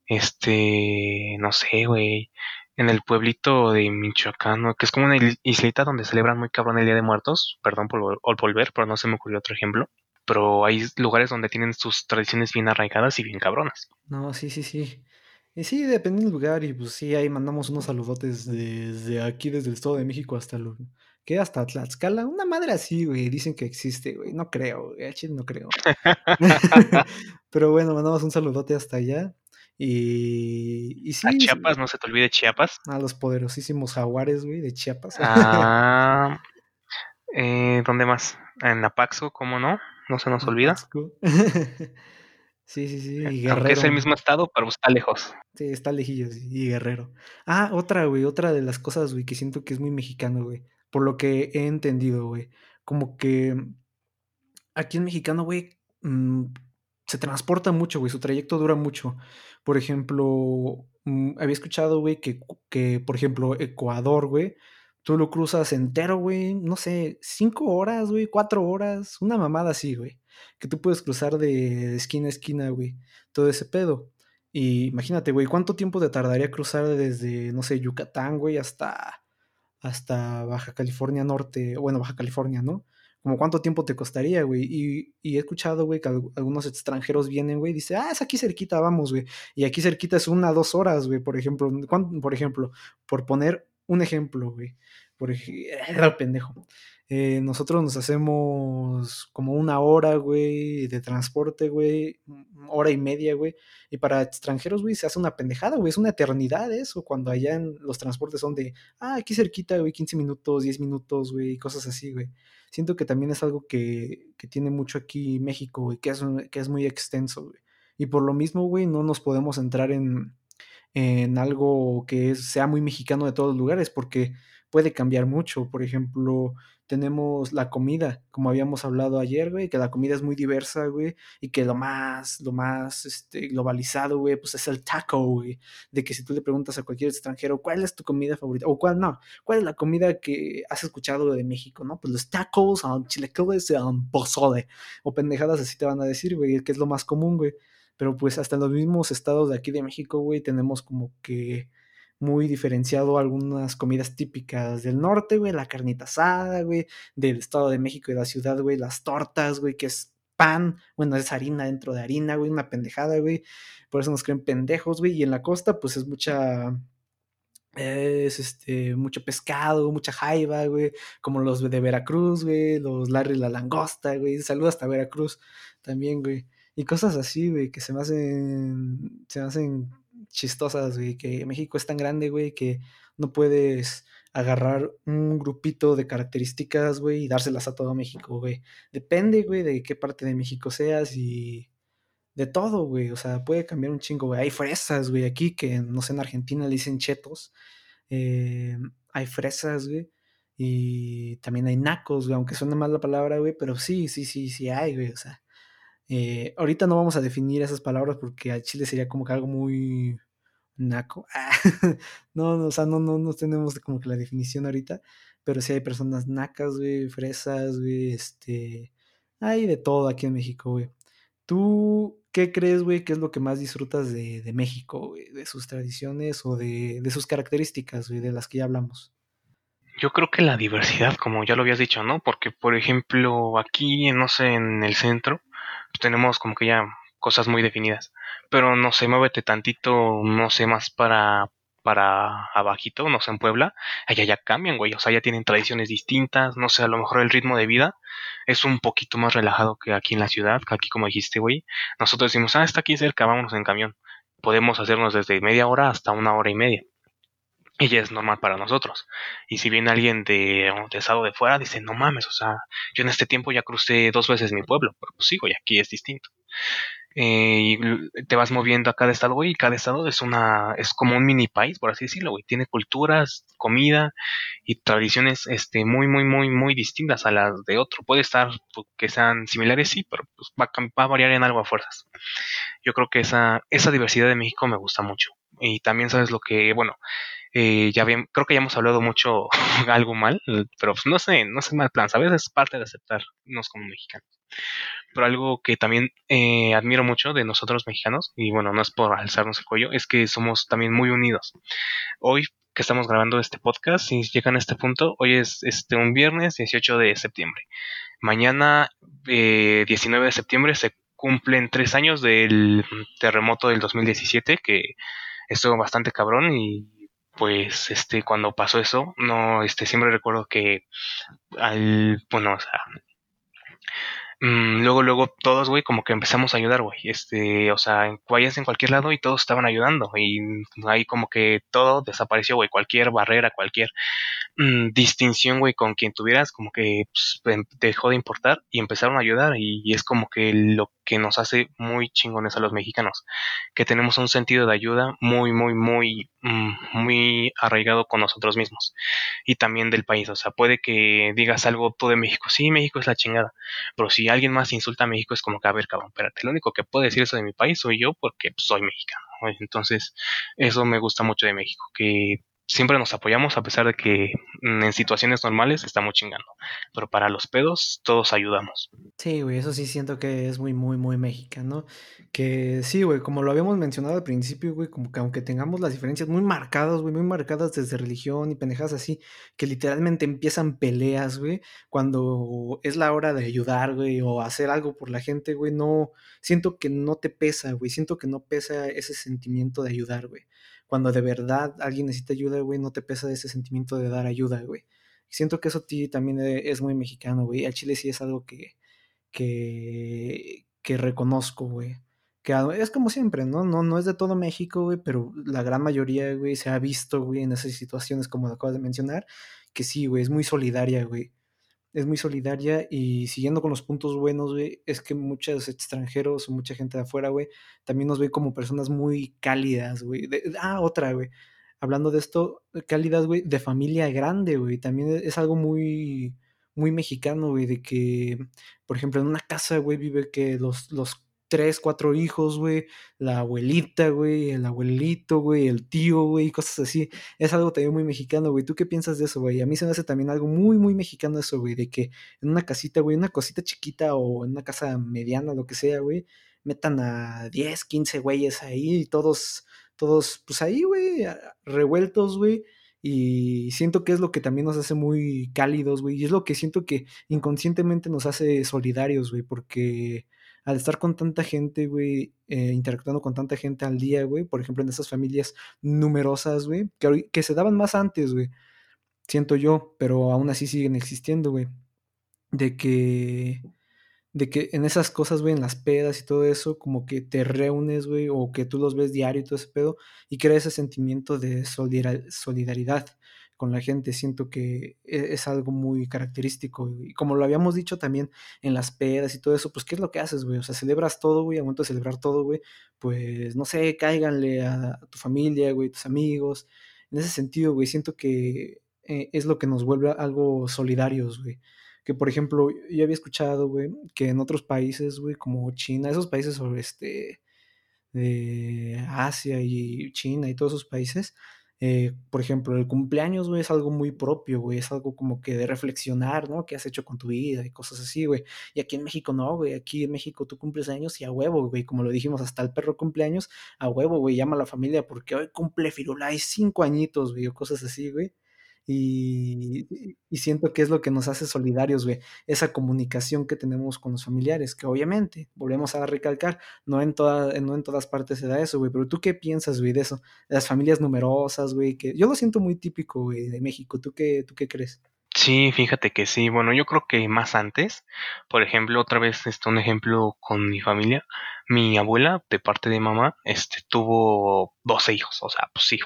Este, no sé, güey. En el pueblito de Michoacán, que es como una islita donde celebran muy cabrón el Día de Muertos. Perdón por, por volver, pero no se me ocurrió otro ejemplo pero hay lugares donde tienen sus tradiciones bien arraigadas y bien cabronas. No, sí, sí, sí. Y sí, depende del lugar, y pues sí, ahí mandamos unos saludotes desde aquí, desde el Estado de México hasta lo, ¿qué? Hasta Tlaxcala, una madre así, güey, dicen que existe, güey, no creo, güey, no creo. <laughs> <laughs> Pero bueno, mandamos un saludote hasta allá. Y, y sí. A Chiapas, no se te olvide Chiapas. A los poderosísimos jaguares, güey, de Chiapas. Ah, eh, ¿Dónde más? En Apaxo, ¿cómo no? No se nos olvida. <laughs> Sí, sí, sí. Y Guerrero. Aunque es el mismo estado, pero está lejos. Sí, está lejillos. Y Guerrero. Ah, otra, güey. Otra de las cosas, güey, que siento que es muy mexicano, güey. Por lo que he entendido, güey. Como que aquí en mexicano, güey, mm, se transporta mucho, güey. Su trayecto dura mucho. Por ejemplo, mm, había escuchado, güey, que, que, por ejemplo, Ecuador, güey, tú lo cruzas entero, güey, no sé, cinco horas, güey, cuatro horas, una mamada así, güey que tú puedes cruzar de esquina a esquina, güey, todo ese pedo. Y imagínate, güey, ¿cuánto tiempo te tardaría cruzar desde, no sé, Yucatán, güey, hasta, hasta Baja California Norte, bueno, Baja California, ¿no? Como cuánto tiempo te costaría, güey. Y, y, he escuchado, güey, que algunos extranjeros vienen, güey, dice, ah, es aquí cerquita, vamos, güey. Y aquí cerquita es una, dos horas, güey, por ejemplo. Por ejemplo, por poner un ejemplo, güey. Por ejemplo, <laughs> pendejo. Eh, nosotros nos hacemos como una hora, güey, de transporte, güey, hora y media, güey. Y para extranjeros, güey, se hace una pendejada, güey, es una eternidad eso, cuando allá en los transportes son de, ah, aquí cerquita, güey, 15 minutos, 10 minutos, güey, cosas así, güey. Siento que también es algo que, que tiene mucho aquí México, güey, que es, que es muy extenso, güey. Y por lo mismo, güey, no nos podemos entrar en, en algo que sea muy mexicano de todos los lugares, porque puede cambiar mucho. Por ejemplo, tenemos la comida, como habíamos hablado ayer, güey, que la comida es muy diversa, güey, y que lo más, lo más este, globalizado, güey, pues es el taco, güey, de que si tú le preguntas a cualquier extranjero, ¿cuál es tu comida favorita? O cuál no, ¿cuál es la comida que has escuchado de México, no? Pues los tacos, um, chilequiles, um, pozole, o pendejadas así te van a decir, güey, que es lo más común, güey. Pero pues hasta en los mismos estados de aquí de México, güey, tenemos como que muy diferenciado algunas comidas típicas del norte, güey, la carnita asada, güey, del Estado de México y la ciudad, güey, las tortas, güey, que es pan, bueno, es harina dentro de harina, güey, una pendejada, güey, por eso nos creen pendejos, güey, y en la costa, pues es mucha, es este, mucho pescado, mucha jaiba, güey, como los de Veracruz, güey, los Larry la langosta, güey, saludos hasta Veracruz también, güey, y cosas así, güey, que se me hacen, se me hacen chistosas, güey, que México es tan grande, güey, que no puedes agarrar un grupito de características, güey, y dárselas a todo México, güey. Depende, güey, de qué parte de México seas y de todo, güey. O sea, puede cambiar un chingo, güey. Hay fresas, güey, aquí que, no sé, en Argentina le dicen chetos. Eh, hay fresas, güey. Y también hay nacos, güey, aunque suene mal la palabra, güey, pero sí, sí, sí, sí hay, güey. O sea, eh, ahorita no vamos a definir esas palabras porque a Chile sería como que algo muy naco. <laughs> no, no, o sea, no, no, no tenemos como que la definición ahorita, pero sí hay personas nacas, güey, fresas, güey, este, hay de todo aquí en México, güey. ¿Tú qué crees, güey, qué es lo que más disfrutas de, de México, güey? De sus tradiciones o de, de sus características, güey, de las que ya hablamos. Yo creo que la diversidad, como ya lo habías dicho, ¿no? Porque, por ejemplo, aquí, no sé, en el centro, tenemos como que ya cosas muy definidas. Pero no sé, muévete tantito, no sé, más para, para abajito, no sé, en Puebla, allá ya cambian, güey, o sea, ya tienen tradiciones distintas, no sé, a lo mejor el ritmo de vida es un poquito más relajado que aquí en la ciudad, que aquí como dijiste, güey, nosotros decimos, ah, está aquí cerca, vámonos en camión, podemos hacernos desde media hora hasta una hora y media. Ya es normal para nosotros. Y si viene alguien de, de estado de fuera, dice, no mames, o sea, yo en este tiempo ya crucé dos veces mi pueblo, pero pues sigo y aquí es distinto. Eh, y te vas moviendo a cada estado, güey, y cada estado es una, es como un mini país, por así decirlo, güey. Tiene culturas, comida y tradiciones, este, muy, muy, muy, muy distintas a las de otro. Puede estar pues, que sean similares, sí, pero pues, va, va, a variar en algo a fuerzas. Yo creo que esa, esa diversidad de México me gusta mucho. Y también sabes lo que, bueno, eh, ya bien, creo que ya hemos hablado mucho <laughs> algo mal, pero pues, no sé, no sé mal plan, ¿sabes? Es parte de aceptarnos como mexicanos. Pero algo que también eh, admiro mucho de nosotros mexicanos, y bueno, no es por alzarnos el cuello, es que somos también muy unidos. Hoy que estamos grabando este podcast, si llegan a este punto, hoy es este un viernes 18 de septiembre. Mañana 19 de septiembre se cumplen tres años del terremoto del 2017, que estuvo bastante cabrón y pues este cuando pasó eso no este siempre recuerdo que al bueno o sea mm, luego luego todos güey como que empezamos a ayudar güey este o sea en cualquier lado y todos estaban ayudando y ahí como que todo desapareció güey cualquier barrera cualquier Mm, distinción, güey, con quien tuvieras, como que pues, em, dejó de importar y empezaron a ayudar y, es como que lo que nos hace muy chingones a los mexicanos, que tenemos un sentido de ayuda muy, muy, muy, mm, muy arraigado con nosotros mismos y también del país, o sea, puede que digas algo tú de México, sí, México es la chingada, pero si alguien más insulta a México es como que, a ver, cabrón, espérate, lo único que puede decir eso de mi país soy yo porque pues, soy mexicano. Entonces, eso me gusta mucho de México, que siempre nos apoyamos a pesar de que mm, en situaciones normales estamos chingando. Pero para los pedos todos ayudamos. Sí, güey, eso sí siento que es muy, muy, muy mexicano. Que sí, güey, como lo habíamos mencionado al principio, güey, como que aunque tengamos las diferencias muy marcadas, güey, muy marcadas desde religión y pendejadas así, que literalmente empiezan peleas, güey, cuando es la hora de ayudar, güey, o hacer algo por la gente, güey, no, siento que no te pesa, güey, siento que no pesa ese sentimiento de ayudar, güey cuando de verdad alguien necesita ayuda, güey, no te pesa ese sentimiento de dar ayuda, güey. Siento que eso a ti también e, es muy mexicano, güey. A Chile sí es algo que, que, que reconozco, güey. Que es como siempre, ¿no? ¿no? No es de todo México, güey, pero la gran mayoría, güey, se ha visto, güey, en esas situaciones como lo acabas de mencionar, que sí, güey, es muy solidaria, güey es muy solidaria y siguiendo con los puntos buenos, güey, es que muchos extranjeros o mucha gente de afuera, güey, también nos ve como personas muy cálidas, güey. ah, otra, güey. Hablando de esto, cálidas, güey, de familia grande, güey. También es algo muy, muy mexicano, güey, de que, por ejemplo, en una casa, güey, vive que los, los tres, cuatro hijos, güey, la abuelita, güey, el abuelito, güey, el tío, güey, cosas así. Es algo también muy mexicano, güey. ¿Tú qué piensas de eso, güey? A mí se me hace también algo muy, muy mexicano eso, güey, de que en una casita, güey, una cosita chiquita o en una casa mediana, lo que sea, güey, metan a 10, 15 güeyes ahí todos, todos, pues ahí, güey, revueltos, güey. Y siento que es lo que también nos hace muy cálidos, güey. Y es lo que siento que inconscientemente nos hace solidarios, güey. Porque al estar con tanta gente, güey, eh, interactuando con tanta gente al día, güey, por ejemplo, en esas familias numerosas, güey, que, que se daban más antes, güey, siento yo, pero aún así siguen existiendo, güey, de que de que en esas cosas, güey, en las pedas y todo eso, como que te reúnes, güey, o que tú los ves diario y todo ese pedo, y crea ese sentimiento de solidaridad con la gente. Siento que e-, es algo muy característico. Y como lo habíamos dicho también en las pedas y todo eso, pues, ¿qué es lo que haces, güey? O sea, celebras todo, güey, a momento de celebrar todo, güey, pues, no sé, cáiganle a tu familia, güey, tus amigos. En ese sentido, güey, siento que eh, es lo que nos vuelve algo solidarios, güey que por ejemplo, yo había escuchado, güey, que en otros países, güey, como China, esos países sobre este, de Asia y China y todos esos países, eh, por ejemplo, el cumpleaños, güey, es algo muy propio, güey, es algo como que de reflexionar, ¿no? ¿Qué has hecho con tu vida y cosas así, güey? Y aquí en México no, güey, aquí en México tú cumples años y a huevo, güey, como lo dijimos, hasta el perro cumpleaños, a huevo, güey, llama a la familia porque hoy cumple Firulais cinco añitos, güey, o cosas así, güey. Y, siento que es lo que nos hace solidarios, güey, esa comunicación que tenemos con los familiares, que obviamente, volvemos a recalcar, no en, toda, no en todas partes se da eso, güey, pero tú qué piensas, güey, de eso, las familias numerosas, güey, que yo lo siento muy típico, güey, de México, ¿tú qué, tú qué crees? Sí, fíjate que sí. Bueno, yo creo que más antes, por ejemplo, otra vez, este, un ejemplo con mi familia. Mi abuela, de parte de mamá, este, tuvo 12 hijos. O sea, pues sí,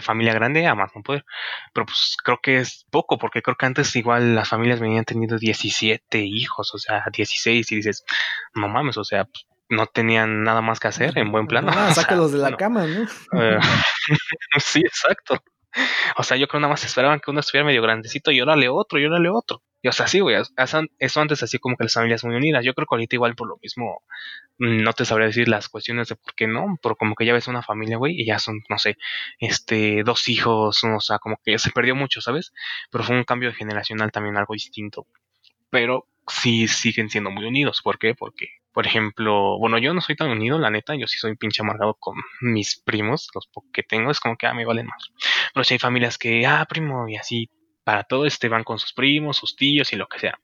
familia grande, a más no poder. Pero pues creo que es poco, porque creo que antes igual las familias venían teniendo 17 hijos, o sea, 16, y dices, no mames, o sea, pues, no tenían nada más que hacer en buen plano. Ah, <laughs> sácalos de la cama, ¿no? Eh, <laughs> sí, exacto. O sea, yo creo nada más esperaban que uno estuviera medio grandecito y órale otro, y órale otro. Y o sea, sí, güey, eso antes así como que las familias muy unidas. Yo creo que ahorita igual por lo mismo mm, no te sabría decir las cuestiones de por qué no, pero como que ya ves una familia, güey, y ya son, no sé, este, dos hijos, o sea, como que se perdió mucho, ¿sabes? Pero fue un cambio generacional también algo distinto. Pero sí siguen siendo muy unidos. ¿Por qué? Porque por ejemplo, bueno, yo no soy tan unido, la neta, yo sí soy pinche amargado con mis primos, los que tengo, es como que, ah, me valen más. Pero si hay familias que, ah, primo, y así, para todo este van con sus primos, sus tíos y lo que sea.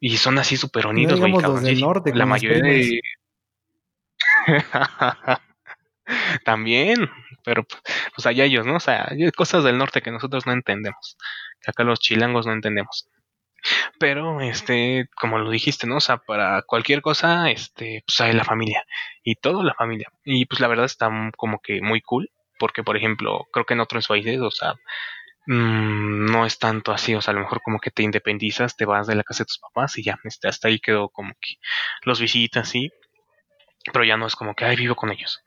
Y son así súper unidos, güey. No los del norte, la mayoría de. <laughs> También, pero pues allá ellos, ¿no? O sea, hay cosas del norte que nosotros no entendemos, que acá los chilangos no entendemos. Pero, este, como lo dijiste, ¿no? O sea, para cualquier cosa, este, pues hay la familia. Y todo la familia. Y pues la verdad está como que muy cool. Porque, por ejemplo, creo que en otros países, o sea, mmm, no es tanto así. O sea, a lo mejor como que te independizas, te vas de la casa de tus papás y ya, este, hasta ahí quedó como que los visitas, sí pero ya no es como que, ay, vivo con ellos.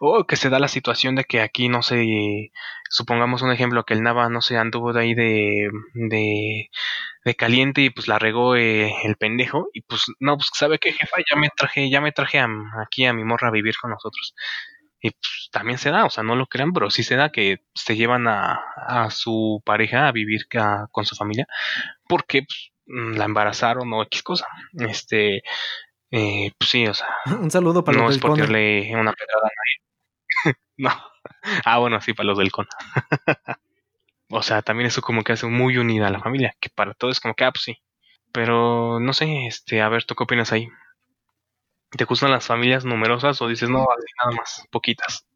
O que se da la situación de que aquí, no sé, supongamos un ejemplo, que el Nava, no sé, anduvo de ahí de, de, de caliente y pues la regó eh, el pendejo y pues, no, pues, ¿sabe qué, jefa? Ya me traje, ya me traje aquí a mi morra a vivir con nosotros. Y pues también se da, o sea, no lo crean, pero sí se da que se llevan a, a su pareja a vivir con su familia porque pues, la embarazaron o X cosa. Este, eh, pues sí, o sea. <laughs> Un saludo para no los del No es por darle una pedrada a nadie. <laughs> no. Ah, bueno, sí, para los del CON. <laughs> o sea, también eso como que hace muy unida a la familia, que para todos es como que, ah, pues sí. Pero no sé, este, a ver, ¿tú qué opinas ahí? ¿Te gustan las familias numerosas o dices, no, nada más, poquitas?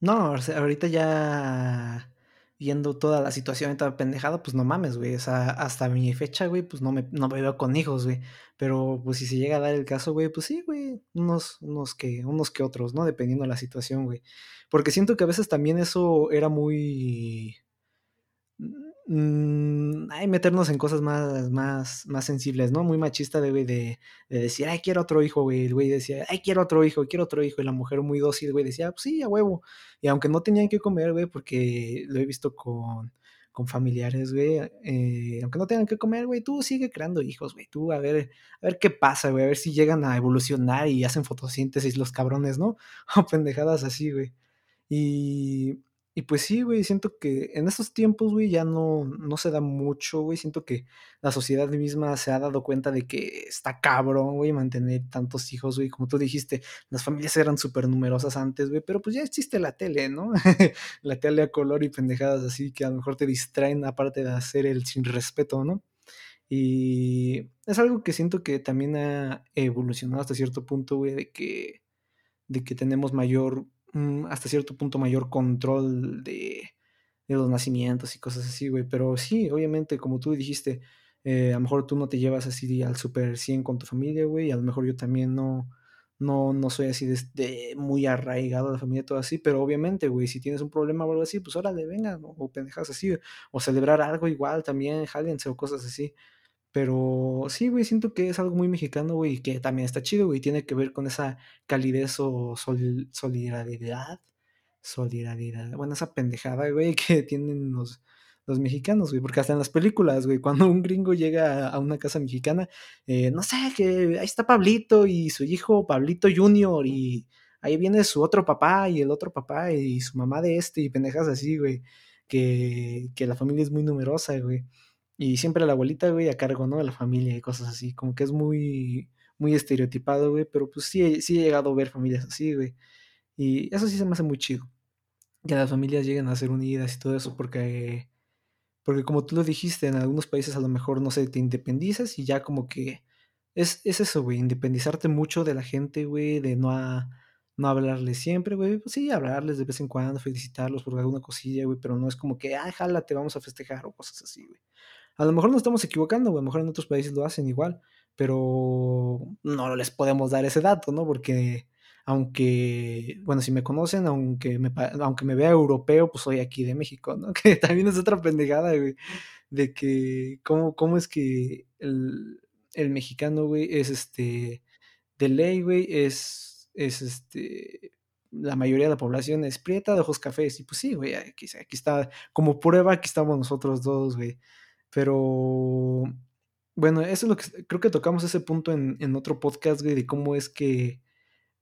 No, ahorita ya viendo toda la situación tan pendejada, pues no mames, güey. O sea, hasta mi fecha, güey, pues no me, no me veo con hijos, güey. Pero pues si se llega a dar el caso, güey, pues sí, güey. Unos, unos que, unos que otros, ¿no? Dependiendo de la situación, güey. Porque siento que a veces también eso era muy Mm, ay, meternos en cosas más, más, más sensibles, ¿no? Muy machista de, de, de decir, ay, quiero otro hijo, güey. El güey decía, ay, quiero otro hijo, quiero otro hijo. Y la mujer muy dócil, güey, decía, pues sí, a huevo. Y aunque no tenían que comer, güey, porque lo he visto con, con familiares, güey, eh, aunque no tengan que comer, güey, tú sigue creando hijos, güey. Tú a ver, a ver qué pasa, güey, a ver si llegan a evolucionar y hacen fotosíntesis los cabrones, ¿no? <laughs> O pendejadas así, güey. Y y pues sí, güey, siento que en estos tiempos, güey, ya no, no se da mucho, güey. Siento que la sociedad misma se ha dado cuenta de que está cabrón, güey, mantener tantos hijos, güey. Como tú dijiste, las familias eran súper numerosas antes, güey, pero pues ya existe la tele, ¿no? <laughs> la tele a color y pendejadas así que a lo mejor te distraen aparte de hacer el sin respeto, ¿no? Y es algo que siento que también ha evolucionado hasta cierto punto, güey, de que, de que tenemos mayor hasta cierto punto mayor control de, de, los nacimientos y cosas así, güey. Pero sí, obviamente, como tú dijiste, eh, a lo mejor tú no te llevas así al super 100 con tu familia, güey. A lo mejor yo también no, no, no soy así de, muy arraigado a la familia, todo así. Pero obviamente, güey, si tienes un problema o algo así, pues órale, venga, o pendejas así. O celebrar algo igual también, jálense o cosas así. Pero sí, güey, siento que es algo muy mexicano, güey, que también está chido, güey. Tiene que ver con esa calidez o solidaridad. Solidaridad. Bueno, esa pendejada, güey, <laughs> que tienen los, los mexicanos, güey. Porque hasta en las películas, güey, cuando un gringo llega a una casa mexicana, eh, no sé, que ahí está Pablito y su hijo Pablito Junior y ahí viene su otro papá y el otro papá y su mamá de este y pendejas así, güey. Que, que la familia es muy numerosa, güey. Y siempre la abuelita, güey, a cargo, ¿no? De la familia y cosas así. Como que es muy, muy estereotipado, güey. Pero pues sí, sí he llegado a ver familias así, güey. Y eso sí se me hace muy chido. Que las familias lleguen a ser unidas y todo eso. Porque, porque como tú lo dijiste, en algunos países a lo mejor, no sé, te independizas y ya como que... Es, es eso, güey, independizarte mucho de la gente, güey, de no, a, no hablarles siempre, güey. Pues sí, hablarles de vez en cuando, felicitarlos por alguna cosilla, güey, pero no es como que, ah, jala, te vamos a festejar o cosas así, güey. A lo mejor nos estamos equivocando, güey. A lo mejor en otros países lo hacen igual. Pero no les podemos dar ese dato, ¿no? Porque aunque, bueno, si me conocen, aunque me, aunque me vea europeo, pues soy aquí de México, ¿no? <laughs> Que también es otra pendejada, güey. De que, ¿cómo, cómo es que el, el mexicano, güey, es este, de ley, güey, es, es este, la mayoría de la población es prieta de ojos cafés. Y pues sí, güey, aquí, aquí está, como prueba, aquí estamos nosotros dos, güey. Pero bueno, eso es lo que creo que tocamos ese punto en, otro podcast, güey, de cómo es que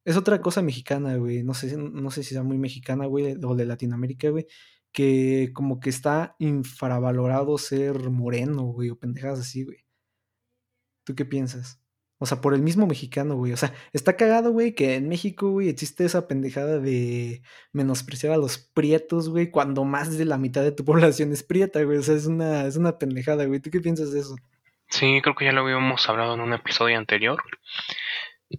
es otra cosa mexicana, güey. No sé, no sé si sea muy mexicana, güey, o de Latinoamérica, güey. Que como que está infravalorado ser moreno, güey, o pendejadas así, güey. ¿Tú qué piensas? O sea, por el mismo mexicano, güey. O sea, está cagado, güey, que en México, güey, existe esa pendejada de menospreciar a los prietos, güey, cuando más de la mitad de tu <laughs> población es prieta, güey. O sea, es una, es una pendejada, güey. ¿Tú qué piensas de eso? Sí, creo que ya lo habíamos hablado en un episodio anterior.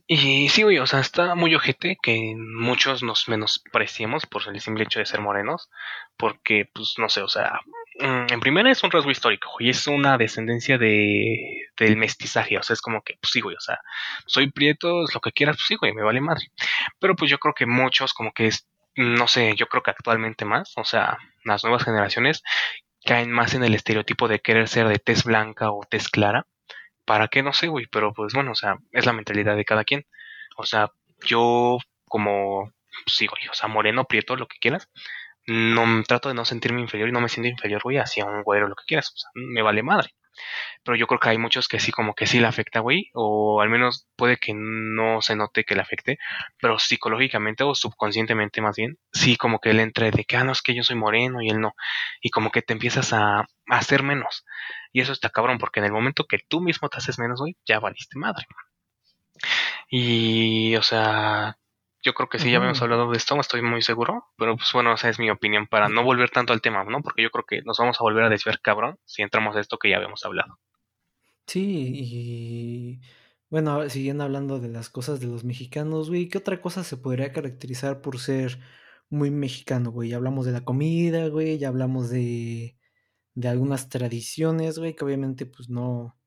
Y sí, güey, o sea, está muy ojete que muchos nos menospreciemos por el simple hecho de ser morenos, porque, pues, no sé, o sea, en primera es un rasgo histórico, y es una descendencia de, del mestizaje, o sea, es como que, pues sí, güey, o sea, soy prieto, es lo que quieras, pues sí, güey, me vale madre. Pero pues yo creo que muchos, como que es, no sé, yo creo que actualmente más, o sea, las nuevas generaciones caen más en el estereotipo de querer ser de tez blanca o tez clara ¿Para qué? No sé, güey, pero pues bueno, o sea, es la mentalidad de cada quien. O sea, yo como, sí, güey, o sea, moreno, prieto, lo que quieras, no trato de no sentirme inferior y no me siento inferior, güey, hacia un güero, lo que quieras, o sea, me vale madre. Pero yo creo que hay muchos que sí, como que sí le afecta, güey, o al menos puede que no se note que le afecte, pero psicológicamente o subconscientemente más bien, sí, como que él entre de que, ah, no, es que yo soy moreno y él no, y como que te empiezas a, a hacer menos. Y eso está cabrón, porque en el momento que tú mismo te haces menos, güey, ya valiste madre. Y, o sea, yo creo que sí, ya habíamos hablado de esto, estoy muy seguro, pero pues bueno, esa es mi opinión para no volver tanto al tema, ¿no? Porque yo creo que nos vamos a volver a desviar cabrón si entramos a esto que ya habíamos hablado. Sí, y bueno, siguiendo hablando de las cosas de los mexicanos, güey, ¿qué otra cosa se podría caracterizar por ser muy mexicano, güey? Ya hablamos de la comida, güey, ya hablamos de, de algunas tradiciones, güey, que obviamente pues no,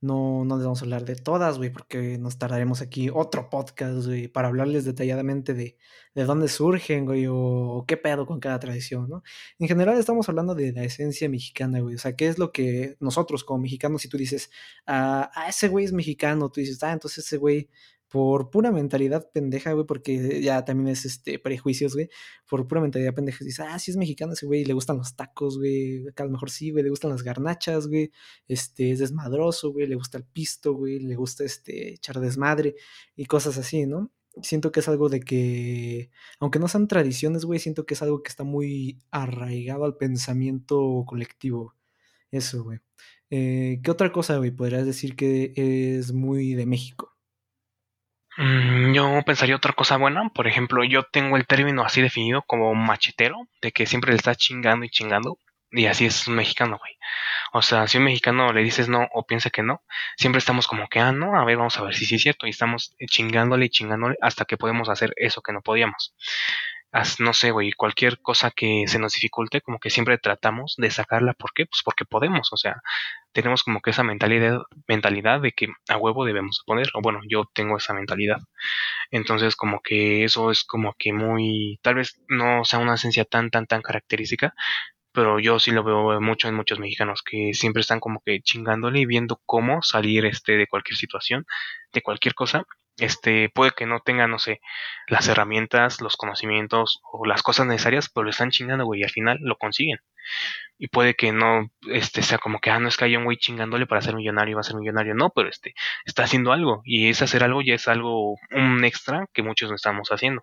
no, no les vamos a hablar de todas, güey, porque nos tardaremos aquí otro podcast, güey, para hablarles detalladamente de, de dónde surgen, güey, o, qué pedo con cada tradición, ¿no? En general estamos hablando de la esencia mexicana, güey, o sea, qué es lo que nosotros como mexicanos, si tú dices, ah, ah ese güey es mexicano, tú dices, ah, entonces ese güey por pura mentalidad pendeja, güey, porque ya también es este prejuicios, güey, por pura mentalidad pendeja, dices, ah, sí es mexicano ese güey, le gustan los tacos, güey, a lo mejor sí, güey, le gustan las garnachas, güey, este, es desmadroso, güey, le gusta el pisto, güey, le gusta este, echar desmadre y cosas así, ¿no? Siento que es algo de que, aunque no sean tradiciones, güey, siento que es algo que está muy arraigado al pensamiento colectivo. Eso, güey. Eh, ¿Qué otra cosa, güey, podrías decir que es muy de México? Mm, yo pensaría otra cosa buena. Por ejemplo, yo tengo el término así definido como machetero, de que siempre le está chingando y chingando. Y así es un mexicano, güey. O sea, si un mexicano le dices no o piensa que no, siempre estamos como que, ah, no, a ver, vamos a ver si sí es cierto. Y estamos chingándole y chingándole hasta que podemos hacer eso que no podíamos no sé, güey, cualquier cosa que se nos dificulte, como que siempre tratamos de sacarla. ¿Por qué? Pues porque podemos, o sea, tenemos como que esa mentalidad, mentalidad de que a huevo debemos poner, o bueno, yo tengo esa mentalidad. Entonces, como que eso es como que muy, tal vez no sea una esencia tan, tan, tan característica, pero yo sí lo veo mucho en muchos mexicanos que siempre están como que chingándole y viendo cómo salir este de cualquier situación, de cualquier cosa este, puede que no tenga, no sé, las herramientas, los conocimientos o las cosas necesarias, pero lo están chingando, güey, y al final lo consiguen. Y puede que no, este, sea como que, ah, no es que haya un güey chingándole para ser millonario y va a ser millonario, no, pero este, está haciendo algo, y ese hacer algo ya es algo, un extra que muchos no estamos haciendo.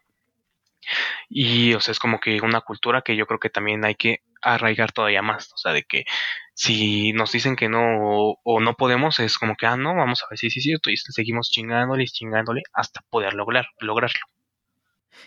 Y, o sea, es como que una cultura que yo creo que también hay que arraigar todavía más, o sea, de que si nos dicen que no o, no podemos, es como que, ah, no, vamos a ver si sí, es cierto, y seguimos chingándole y chingándole hasta poder lograr, lograrlo.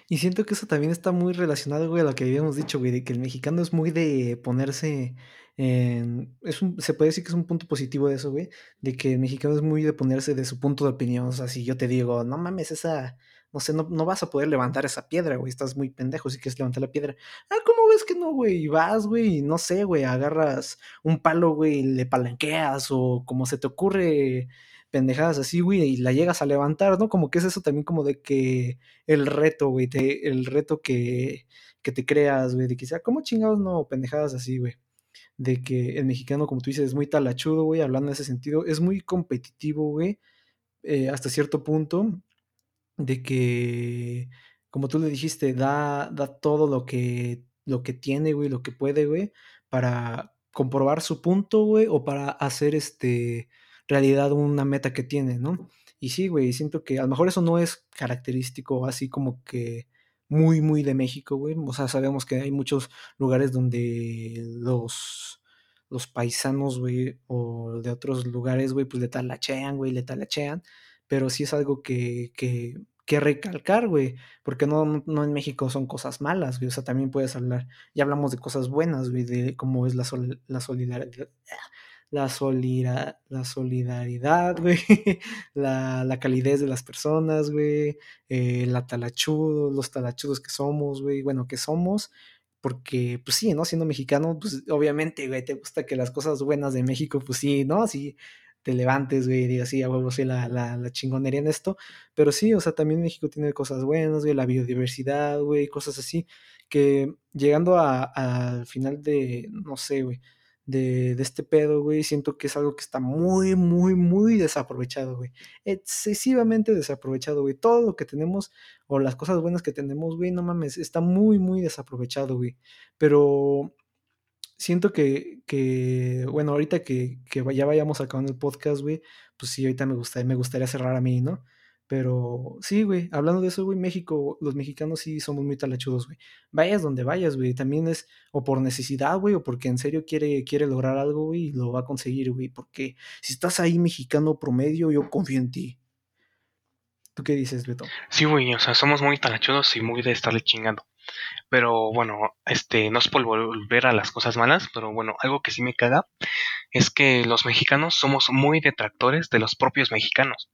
Y siento que eso también está muy relacionado, güey, a lo que habíamos dicho, güey, de que el mexicano es muy de ponerse en... Es un, se puede decir que es un punto positivo de eso, güey, de que el mexicano es muy de ponerse de su punto de opinión, o sea, si yo te digo, no mames, esa no sé, no, no, vas a poder levantar esa piedra, güey, estás muy pendejo si quieres levantar la piedra. Ah, ¿cómo ves que no, güey? Y vas, güey, y no sé, güey, agarras un palo, güey, y le palanqueas o como se te ocurre pendejadas así, güey, y la llegas a levantar, ¿no? Como que es eso también como de que el reto, güey, el reto que, que te creas, güey, de que sea, ¿cómo chingados no? Pendejadas así, güey. De que el mexicano, como tú dices, es muy talachudo, güey, hablando en ese sentido, es muy competitivo, güey, eh, hasta cierto punto de que, como tú le dijiste, da, da todo lo que, lo que tiene, güey, lo que puede, güey, para comprobar su punto, güey, o para hacer este realidad una meta que tiene, ¿no? Y sí, güey, siento que a lo mejor eso no es característico así como que muy, muy de México, güey. O sea, sabemos que hay muchos lugares donde los, los paisanos, güey, o de otros lugares, güey, pues le talachean, güey, le talachean pero sí es algo que, que, que recalcar, güey, porque no, no en México son cosas malas, güey, o sea, también puedes hablar, ya hablamos de cosas buenas, güey, de cómo es la, la solidaridad, la, la solidaridad, güey, <laughs> la, la, calidez de las personas, güey, eh, la talachudo, los talachudos que somos, güey, bueno, que somos, porque, pues sí, ¿no? Siendo mexicano, pues obviamente, güey, te gusta que las cosas buenas de México, pues sí, ¿no? Así te levantes, güey, y digas, sí, a huevo, sí, la, la, chingonería en esto. Pero sí, o sea, también México tiene cosas buenas, güey, la biodiversidad, güey, cosas así, que llegando al final de, no sé, güey, de, de, este pedo, güey, siento que es algo que está muy, muy, muy desaprovechado, güey. Excesivamente desaprovechado, güey. Todo lo que tenemos, o las cosas buenas que tenemos, güey, no mames, está muy, muy desaprovechado, güey. Pero siento que, que bueno, ahorita que, que, ya vayamos acabando el podcast, güey, pues sí, ahorita me gustaría, me gustaría cerrar a mí, ¿no? Pero sí, güey, hablando de eso, güey, México, los mexicanos sí somos muy talachudos, güey. Vayas donde vayas, güey, también es o por necesidad, güey, o porque en serio quiere, quiere lograr algo, güey, y lo va a conseguir, güey. Porque si estás ahí mexicano promedio, yo confío en ti. ¿Tú qué dices, Beto? Sí, güey, o sea, somos muy talachudos y muy de estarle chingando. Pero bueno, este, no es por volver a las cosas malas, pero bueno, algo que sí me caga es que los mexicanos somos muy detractores de los propios mexicanos.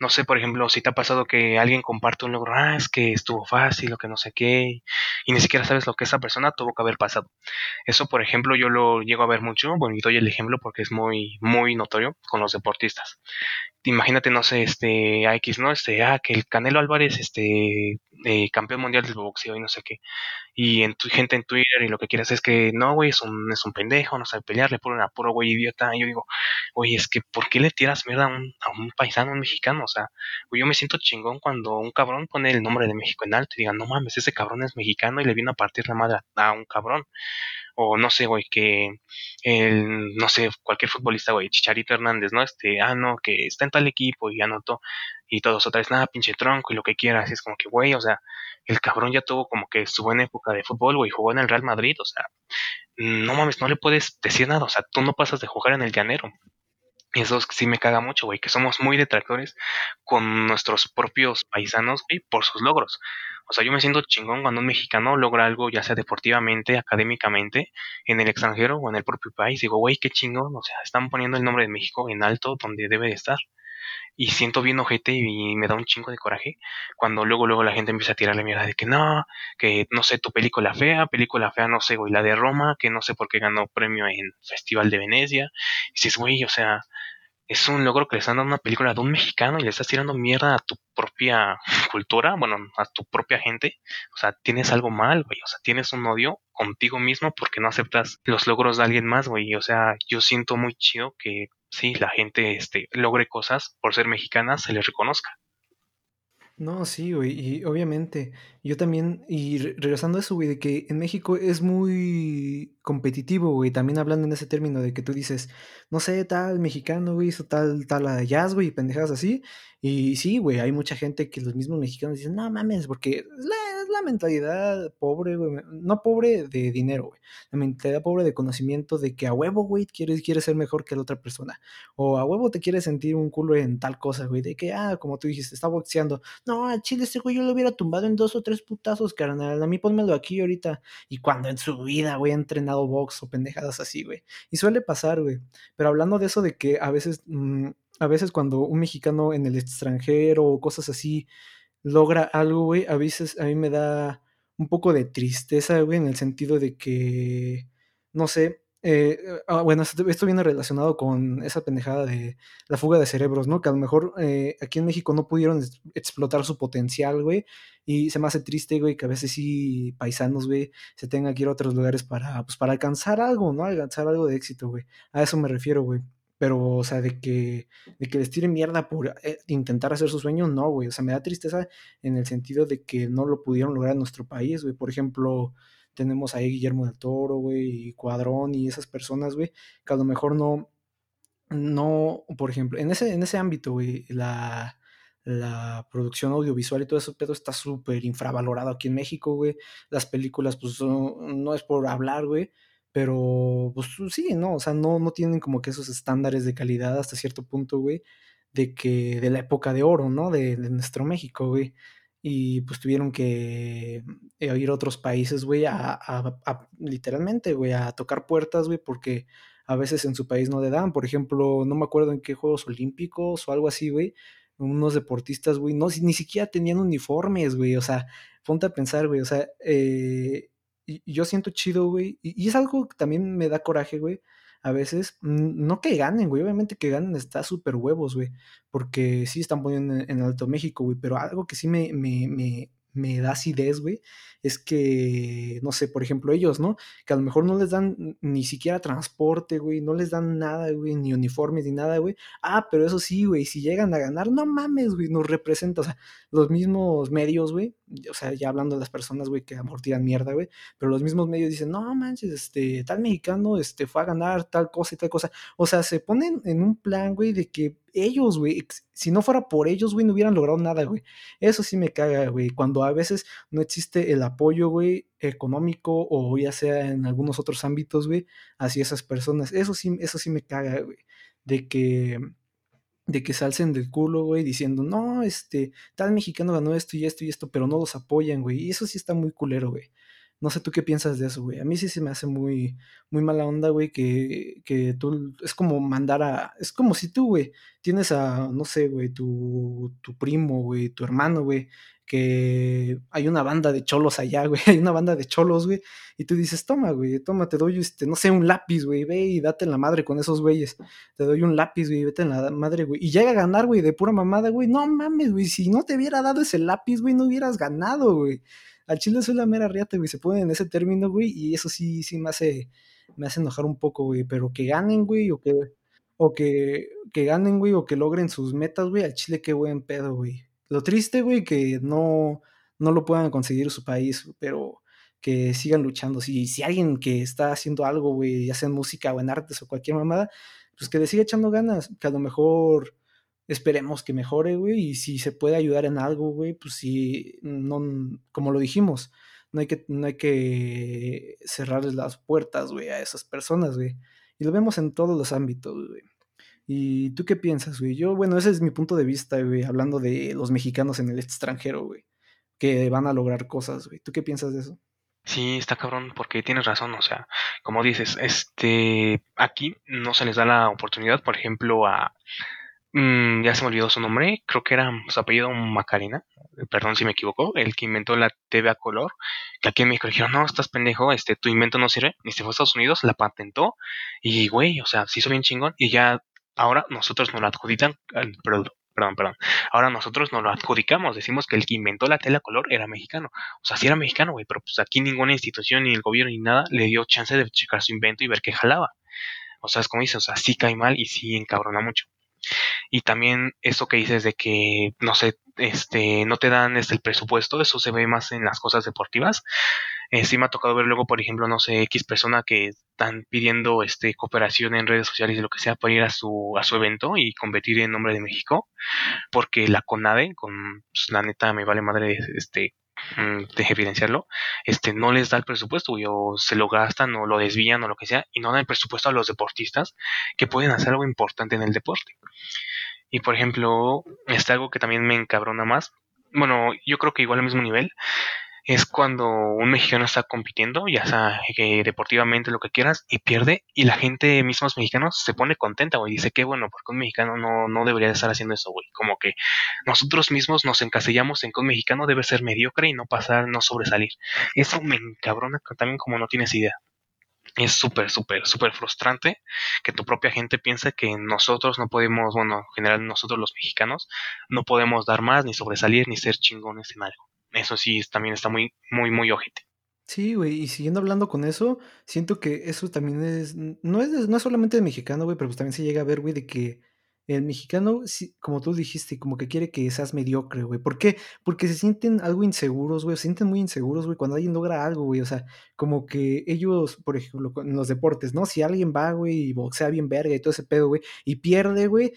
No sé, por ejemplo, si te ha pasado que alguien comparte un logro, ah, es que estuvo fácil o que no sé qué, y ni siquiera sabes lo que esa persona tuvo que haber pasado. Eso, por ejemplo, yo lo llego a ver mucho, bueno, y doy el ejemplo porque es muy, muy notorio con los deportistas imagínate, no sé, este, X, ¿no? Este, ah, que el Canelo Álvarez, este, eh, campeón mundial del boxeo y no sé qué. Y en tu gente en Twitter y lo que quieras es que, no, güey, es un, es un pendejo, no sabe pelear, le ponen a puro güey idiota. Y yo digo, güey, es que, ¿por qué le tiras mierda a un, paisano, mexicano? O sea, yo me siento chingón cuando un cabrón pone el nombre de México en alto y diga, no mames, ese cabrón es mexicano y le vino a partir la madre a un cabrón o no sé, güey, que el, no sé, cualquier futbolista, güey, Chicharito Hernández, ¿no? Este, ah, no, que está en tal equipo y anotó, y todos otra vez, nada, pinche tronco y lo que quieras, es como que, güey, o sea, el cabrón ya tuvo como que su buena época de fútbol, güey, jugó en el Real Madrid, o sea, no mames, no le puedes decir nada, o sea, tú no pasas de jugar en el llanero. Y eso sí me caga mucho, güey, que somos muy detractores con nuestros propios paisanos, güey, por sus logros. O sea, yo me siento chingón cuando un mexicano logra algo, ya sea deportivamente, académicamente, en el extranjero o en el propio país. Digo, güey, qué chingón. O sea, están poniendo el nombre de México en alto donde debe de estar. Y siento bien ojete y me da un chingo de coraje cuando luego, luego la gente empieza a tirarle mierda de que no, que no sé, tu película fea, película fea, no sé, güey, la de Roma, que no sé por qué ganó premio en Festival de Venecia. Y dices, güey, o sea, es un logro que le están dando una película de un mexicano y le estás tirando mierda a tu propia <laughs> cultura, bueno, a tu propia gente. O sea, tienes algo mal, güey. O sea, tienes un odio contigo mismo porque no aceptas los logros de alguien más, güey. O sea, yo siento muy chido que sí, la gente este, logre cosas por ser mexicana, se les reconozca. No, sí, güey, y obviamente, yo también, y regresando a eso, güey, de que en México es muy competitivo, güey, también hablando en ese término de que tú dices, no sé, tal mexicano, güey, hizo tal, tal hallazgo y pendejadas así, y sí, güey, hay mucha gente que los mismos mexicanos dicen, no mames, porque la, la mentalidad pobre, güey, no pobre de dinero, güey, la mentalidad pobre de conocimiento de que a huevo, güey, quieres, quieres ser mejor que la otra persona, o a huevo te quieres sentir un culo en tal cosa, güey, de que, ah, como tú dijiste, está boxeando, no, al chile este güey yo lo hubiera tumbado en dos o tres putazos, carnal, a mí pónmelo aquí ahorita, y cuando en su vida, güey, ha entrenado box o pendejadas así, güey, y suele pasar, güey, pero hablando de eso de que a veces... Mmm, a veces cuando un mexicano en el extranjero o cosas así logra algo, güey, a veces a mí me da un poco de tristeza, güey, en el sentido de que, no sé, eh, ah, bueno, esto viene relacionado con esa pendejada de la fuga de cerebros, ¿no? Que a lo mejor eh, aquí en México no pudieron explotar su potencial, güey, y se me hace triste, güey, que a veces sí paisanos, güey, se tengan que ir a otros lugares para, pues, para alcanzar algo, ¿no? Alcanzar algo de éxito, güey. A eso me refiero, güey. Pero, o sea, de que, de que les tiren mierda por eh, intentar hacer su sueño, no, güey. O sea, me da tristeza en el sentido de que no lo pudieron lograr en nuestro país, güey. Por ejemplo, tenemos ahí Guillermo del Toro, güey, y Cuadrón y esas personas, güey, que a lo mejor no, no, por ejemplo, en ese, en ese ámbito, güey, la, la producción audiovisual y todo eso, pero está súper infravalorado aquí en México, güey. Las películas, pues, no es por hablar, güey, pero, pues sí, ¿no? O sea, no, no tienen como que esos estándares de calidad hasta cierto punto, güey, de que, de la época de oro, ¿no? De, nuestro México, güey. Y pues tuvieron que eh, ir a otros países, güey, a, literalmente, güey, a tocar puertas, güey, porque a veces en su país no le dan. Por ejemplo, no me acuerdo en qué Juegos Olímpicos o algo así, güey. Unos deportistas, güey, no, ni siquiera tenían uniformes, güey. O sea, ponte a pensar, güey. O sea, eh, yo siento chido, güey. Y, y, es algo que también me da coraje, güey a veces, no que ganen, güey, obviamente que ganen está súper huevos, güey, porque sí están poniendo en, Alto México, güey, pero algo que sí me, me, me, me da acidez, güey, es que, no sé, por ejemplo, ellos, ¿no? Que a lo mejor no les dan ni siquiera transporte, güey, no les dan nada, güey, ni uniformes ni nada, güey. Ah, pero eso sí, güey, si llegan a ganar, no mames, güey, nos representa, o sea, los mismos medios, güey, o sea, ya hablando de las personas, güey, que a lo tiran mierda, güey, pero los mismos medios dicen, no manches, este, tal mexicano, este, fue a ganar tal cosa y tal cosa. O sea, se ponen en un plan, güey, de que ellos, güey, si no fuera por ellos, güey, no hubieran logrado nada, güey. Eso sí me caga, güey, cuando a veces no existe el apoyo, güey, económico o ya sea en algunos otros ámbitos, güey, hacia esas personas. Eso sí, eso sí me caga, güey, de que de que se alcen del culo, güey, diciendo, no, este, tal mexicano ganó esto y esto y esto, pero no los apoyan, güey. Y eso sí está muy culero, güey. No sé tú qué piensas de eso, güey. A mí sí se me hace muy, muy mala onda, güey, que, que tú, es como mandar a, es como si tú, güey, tienes a, no sé, güey, tu, tu primo, güey, tu hermano, güey, que hay una banda de cholos allá, güey, <laughs> hay una banda de cholos, güey, y tú dices, toma, güey, toma, te doy, este, no sé, un lápiz, güey, ve y date en la madre con esos güeyes, te doy un lápiz, güey, vete en la madre, güey, y llega a ganar, güey, de pura mamada, güey, no mames, güey, si no te hubiera dado ese lápiz, güey, no hubieras ganado, güey, al chile soy la mera riata, güey, se pone en ese término, güey, y eso sí, sí me hace, me hace enojar un poco, güey, pero que ganen, güey, o que, o que, que ganen, güey, o que logren sus metas, güey, al chile qué buen pedo, güey. Lo triste, güey, que no, no lo puedan conseguir su país, pero que sigan luchando. Si, si alguien que está haciendo algo, güey, ya sea en música o en artes o cualquier mamada, pues que le siga echando ganas, que a lo mejor esperemos que mejore, güey, y si se puede ayudar en algo, güey, pues sí, no, como lo dijimos, no hay que, no hay que cerrarles las puertas, güey, a esas personas, güey. Y lo vemos en todos los ámbitos, güey. ¿Y tú qué piensas, güey? Yo, bueno, ese es mi punto de vista, güey, hablando de los mexicanos en el extranjero, güey, que van a lograr cosas, güey. ¿Tú qué piensas de eso? Sí, está cabrón, porque tienes razón, o sea, como dices, este, aquí no se les da la oportunidad, por ejemplo, a, mmm, ya se me olvidó su nombre, creo que era su apellido Macarena, perdón si me equivoco, el que inventó la TV a color, que aquí en México dijeron, no, estás pendejo, este, tu invento no sirve, y se fue a Estados Unidos, la patentó, y güey, o sea, se hizo bien chingón, y ya ahora nosotros nos lo adjudican, perdón, perdón, perdón. Ahora nosotros nos lo adjudicamos, decimos que el que inventó la tela color era mexicano. O sea, sí era mexicano, güey, pero pues aquí ninguna institución, ni el gobierno, ni nada le dio chance de checar su invento y ver qué jalaba. O sea, es como dices, o sea, sí cae mal y sí encabrona mucho. Y también eso que dices de que, no sé, este, no te dan este, el presupuesto, eso se ve más en las cosas deportivas. Eh, sí me ha tocado ver luego, por ejemplo, no sé, X persona que están pidiendo este cooperación en redes sociales y lo que sea para ir a su, a su evento y competir en nombre de México, porque la CONADE, con pues, la neta me vale madre este de evidenciarlo, este no les da el presupuesto, o se lo gastan o lo desvían o lo que sea, y no dan el presupuesto a los deportistas que pueden hacer algo importante en el deporte. Y por ejemplo, este algo que también me encabrona más, bueno, yo creo que igual al mismo nivel, es cuando un mexicano está compitiendo, ya sea deportivamente lo que quieras, y pierde, y la gente, mismos mexicanos, se pone contenta, güey, dice que bueno, porque un mexicano no, no debería estar haciendo eso, güey. Como que nosotros mismos nos encasillamos en que un mexicano debe ser mediocre y no pasar, no sobresalir. Eso me encabrona también como no tienes idea. Es súper, súper, súper frustrante que tu propia gente piense que nosotros no podemos, bueno, en general nosotros los mexicanos, no podemos dar más, ni sobresalir, ni ser chingones en algo eso sí también está muy, muy, muy ojete. Sí, güey, y siguiendo hablando con eso, siento que eso también es, no es, no es solamente de mexicano, güey, pero pues también se llega a ver, güey, de que el mexicano, como tú dijiste, como que quiere que seas mediocre, güey. ¿Por qué? Porque se sienten algo inseguros, güey, se sienten muy inseguros, güey, cuando alguien logra algo, güey, o sea, como que ellos, por ejemplo, en los deportes, ¿no? Si alguien va, güey, y boxea bien verga y todo ese pedo, güey, y pierde, güey,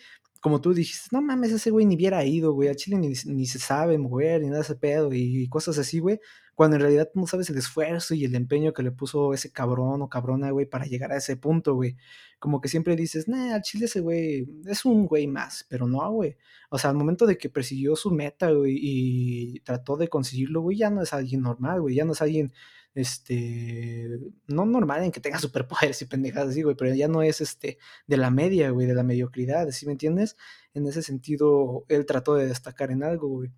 como tú dijiste, no mames, ese güey ni hubiera ido, güey, a Chile ni, se sabe mover, ni nada de ese pedo, y cosas así, güey, cuando en realidad no sabes el esfuerzo y el empeño que le puso ese cabrón o cabrona, güey, para llegar a ese punto, güey. Como que siempre dices, nah, al chile ese güey es un güey más, pero no, güey. O sea, al momento de que persiguió su meta, güey, y trató de conseguirlo, güey, ya no es alguien normal, güey, ya no es alguien este, no normal en que tenga <laughs> superpoderes y pendejadas así, güey, pero ya no es este de la media, güey, de la mediocridad, ¿sí me entiendes? En ese sentido, él trató de destacar en algo, güey.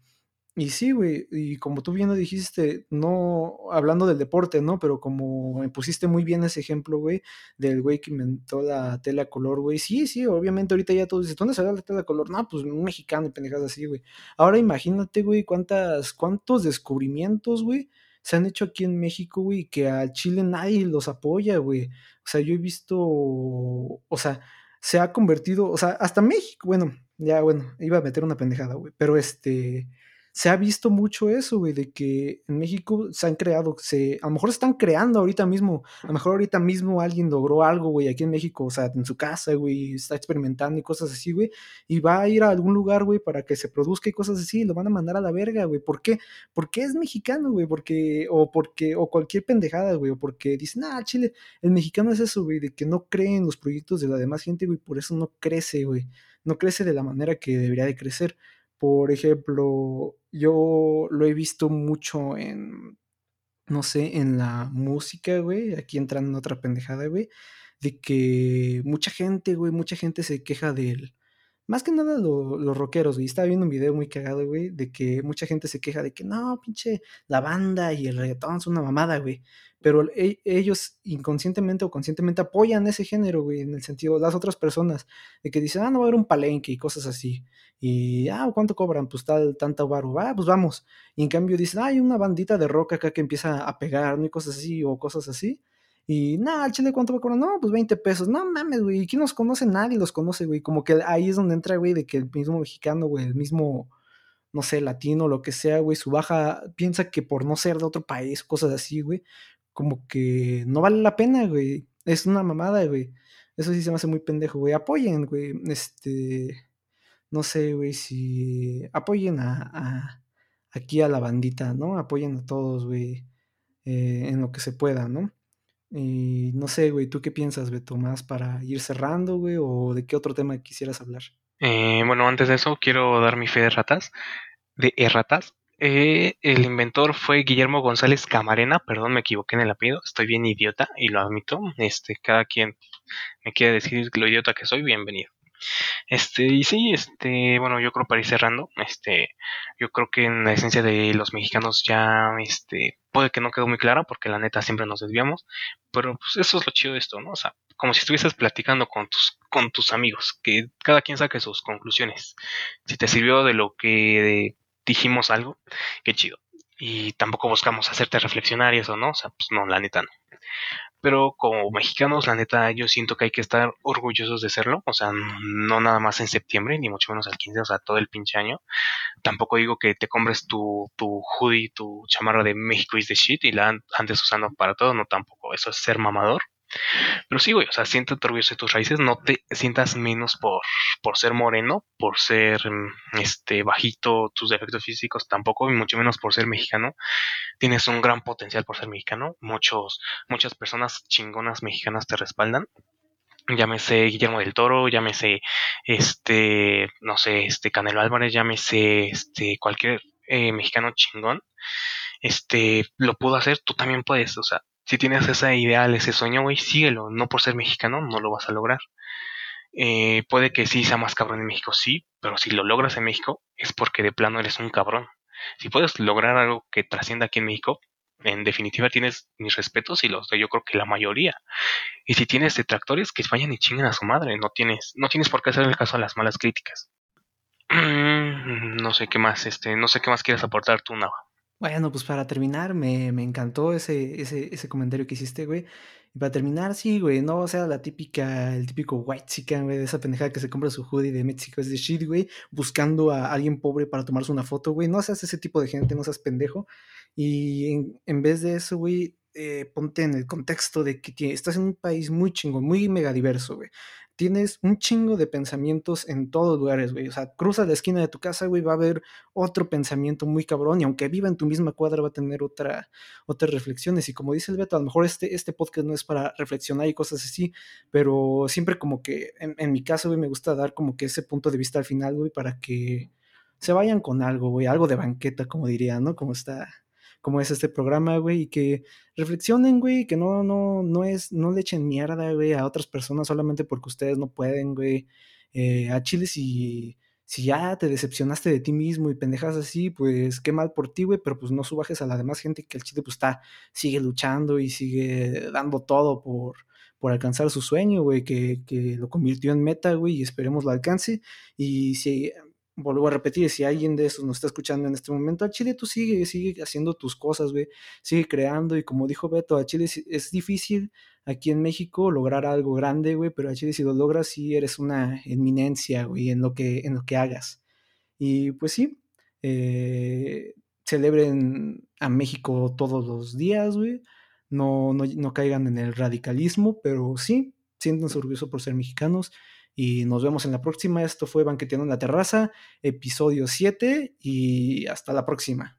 Y sí, güey, y como tú bien lo dijiste, no hablando del deporte, ¿no? Pero como me pusiste muy bien ese ejemplo, güey, del güey que inventó la tela color, güey. Sí, sí, obviamente ahorita ya todos dicen, ¿dónde salió la tela color? No, pues un mexicano y pendejadas así, güey. Ahora imagínate, güey, cuántas, cuántos descubrimientos, güey, se han hecho aquí en México, güey, que al Chile nadie los apoya, güey. O sea, yo he visto, o sea, se ha convertido, o sea, hasta México, bueno, ya, bueno, iba a meter una pendejada, güey, pero este se ha visto mucho eso, güey, de que en México se han creado, se, a lo mejor se están creando ahorita mismo, a lo mejor ahorita mismo alguien logró algo, güey, aquí en México, o sea, en su casa, güey, está experimentando y cosas así, güey, y va a ir a algún lugar, güey, para que se produzca y cosas así, lo van a mandar a la verga, güey, ¿por qué? Porque es mexicano, güey, porque, o porque, o cualquier pendejada, güey, o porque dicen, ah, Chile, el mexicano es eso, güey, de que no cree en los proyectos de la demás gente, güey, por eso no crece, güey, no crece de la manera que debería de crecer. Por ejemplo, yo lo he visto mucho en, no sé, en la música, güey, aquí entrando en otra pendejada, güey, de que mucha gente, güey, mucha gente se queja del, más que nada los rockeros, güey. Estaba viendo un video muy cagado, güey, de que mucha gente se queja de que no, pinche, la banda y el reggaetón son una mamada, güey. Pero e, ellos inconscientemente o conscientemente apoyan ese género, güey, en el sentido, las otras personas, de que dicen, ah, no va a haber un palenque y cosas así. Y, ah, ¿cuánto cobran? Pues tal, tanta baro, ah, pues vamos. Y en cambio dicen, ah, hay una bandita de rock acá que empieza a pegar, ¿no? Y cosas así, o cosas así. Y, nada, chile, ¿cuánto va a cobrar? No, pues 20 pesos. No mames, güey. ¿Quién los conoce? Nadie los conoce, güey. Como que ahí es donde entra, güey, de que el mismo mexicano, güey, el mismo, no sé, latino, lo que sea, güey, su baja piensa que por no ser de otro país, cosas así, güey, como que no vale la pena, güey. Es una mamada, güey. Eso sí se me hace muy pendejo, güey. Apoyen, güey. Este. No sé, güey, si. Apoyen a, aquí a la bandita, ¿no? Apoyen a todos, güey. Eh, en lo que se pueda, ¿no? Y no sé, güey, ¿tú qué piensas, Beto? ¿Más para ir cerrando, güey? ¿O de qué otro tema quisieras hablar? Eh, bueno, antes de eso, quiero dar mi fe de ratas. De erratas. Eh, el inventor fue Guillermo González Camarena, perdón, me equivoqué en el apellido, estoy bien idiota y lo admito. Este, cada quien me quiere decir lo idiota que soy, bienvenido. Este, y sí, este, bueno, yo creo para ir cerrando, este, yo creo que en la esencia de los mexicanos ya, este, puede que no quedó muy clara porque la neta siempre nos desviamos, pero pues eso es lo chido de esto, ¿no? O sea, como si estuvieses platicando con tus, con tus amigos, que cada quien saque sus conclusiones. Si te sirvió de lo que dijimos algo, qué chido. Y tampoco buscamos hacerte reflexionar y eso, ¿no? O sea, pues no, la neta no. Pero como mexicanos, la neta, yo siento que hay que estar orgullosos de serlo. O sea, no nada más en septiembre, ni mucho menos al 15, o sea, todo el pinche año. Tampoco digo que te compres tu, tu hoodie, tu chamarra de México is the shit y la andes usando para todo. No, tampoco. Eso es ser mamador. Pero sí, güey, o sea, siéntate orgulloso de tus raíces, no te sientas menos por, por ser moreno, por ser este bajito, tus defectos físicos tampoco, y mucho menos por ser mexicano. Tienes un gran potencial por ser mexicano. Muchos, muchas personas chingonas mexicanas te respaldan. Llámese Guillermo del Toro, llámese este, no sé, este Canelo Álvarez, llámese este cualquier eh, mexicano chingón. Este, lo pudo hacer, tú también puedes, o sea, si tienes ese ideal, ese sueño, güey, síguelo. No por ser mexicano, no lo vas a lograr. Eh, puede que sí sea más cabrón en México, sí, pero si lo logras en México es porque de plano eres un cabrón. Si puedes lograr algo que trascienda aquí en México, en definitiva tienes mis respetos y los doy yo creo que la mayoría. Y si tienes detractores, que vayan y chinguen a su madre. No tienes, no tienes por qué hacer el caso a las malas críticas. <clears throat> no sé qué más, este, no sé qué más quieres aportar tú, Nava. Bueno, pues para terminar, me, me encantó ese, ese, ese comentario que hiciste, güey. Y para terminar, sí, güey, no o sea la típica, el típico white chicken, güey, de esa pendejada que se compra su hoodie de México es de shit, güey, buscando a alguien pobre para tomarse una foto, güey. No seas ese tipo de gente, no seas pendejo. Y en, en vez de eso, güey, eh, ponte en el contexto de que estás en un país muy chingón, muy mega diverso, güey tienes un chingo de pensamientos en todos lugares, güey. O sea, cruza la esquina de tu casa, güey, va a haber otro pensamiento muy cabrón. Y aunque viva en tu misma cuadra, va a tener otra, otras reflexiones. Y como dice el Beto, a lo mejor este, este podcast no es para reflexionar y cosas así, pero siempre como que, en, en mi caso, güey, me gusta dar como que ese punto de vista al final, güey, para que se vayan con algo, güey, algo de banqueta, como diría, ¿no? Como está, como es este programa, güey, y que reflexionen, güey, que no, no, no es, no le echen mierda, güey, a otras personas solamente porque ustedes no pueden, güey. Eh, a Chile si, si ya te decepcionaste de ti mismo y pendejas así, pues qué mal por ti, güey, pero pues no subajes a la demás gente que el Chile pues está, sigue luchando y sigue dando todo por, por alcanzar su sueño, güey, que, que lo convirtió en meta, güey, y esperemos lo alcance. Y si vuelvo a repetir, si alguien de esos nos está escuchando en este momento, a Chile tú sigue, sigue haciendo tus cosas, güey, sigue creando y como dijo Beto, a Chile es difícil aquí en México lograr algo grande, güey, pero a Chile si lo logras sí eres una eminencia, güey, en lo que, en lo que hagas. Y pues sí, eh, celebren a México todos los días, güey, no, no, no caigan en el radicalismo, pero sí, siéntanse orgullosos por ser mexicanos y nos vemos en la próxima. Esto fue Banqueteando en la Terraza, episodio 7 y hasta la próxima.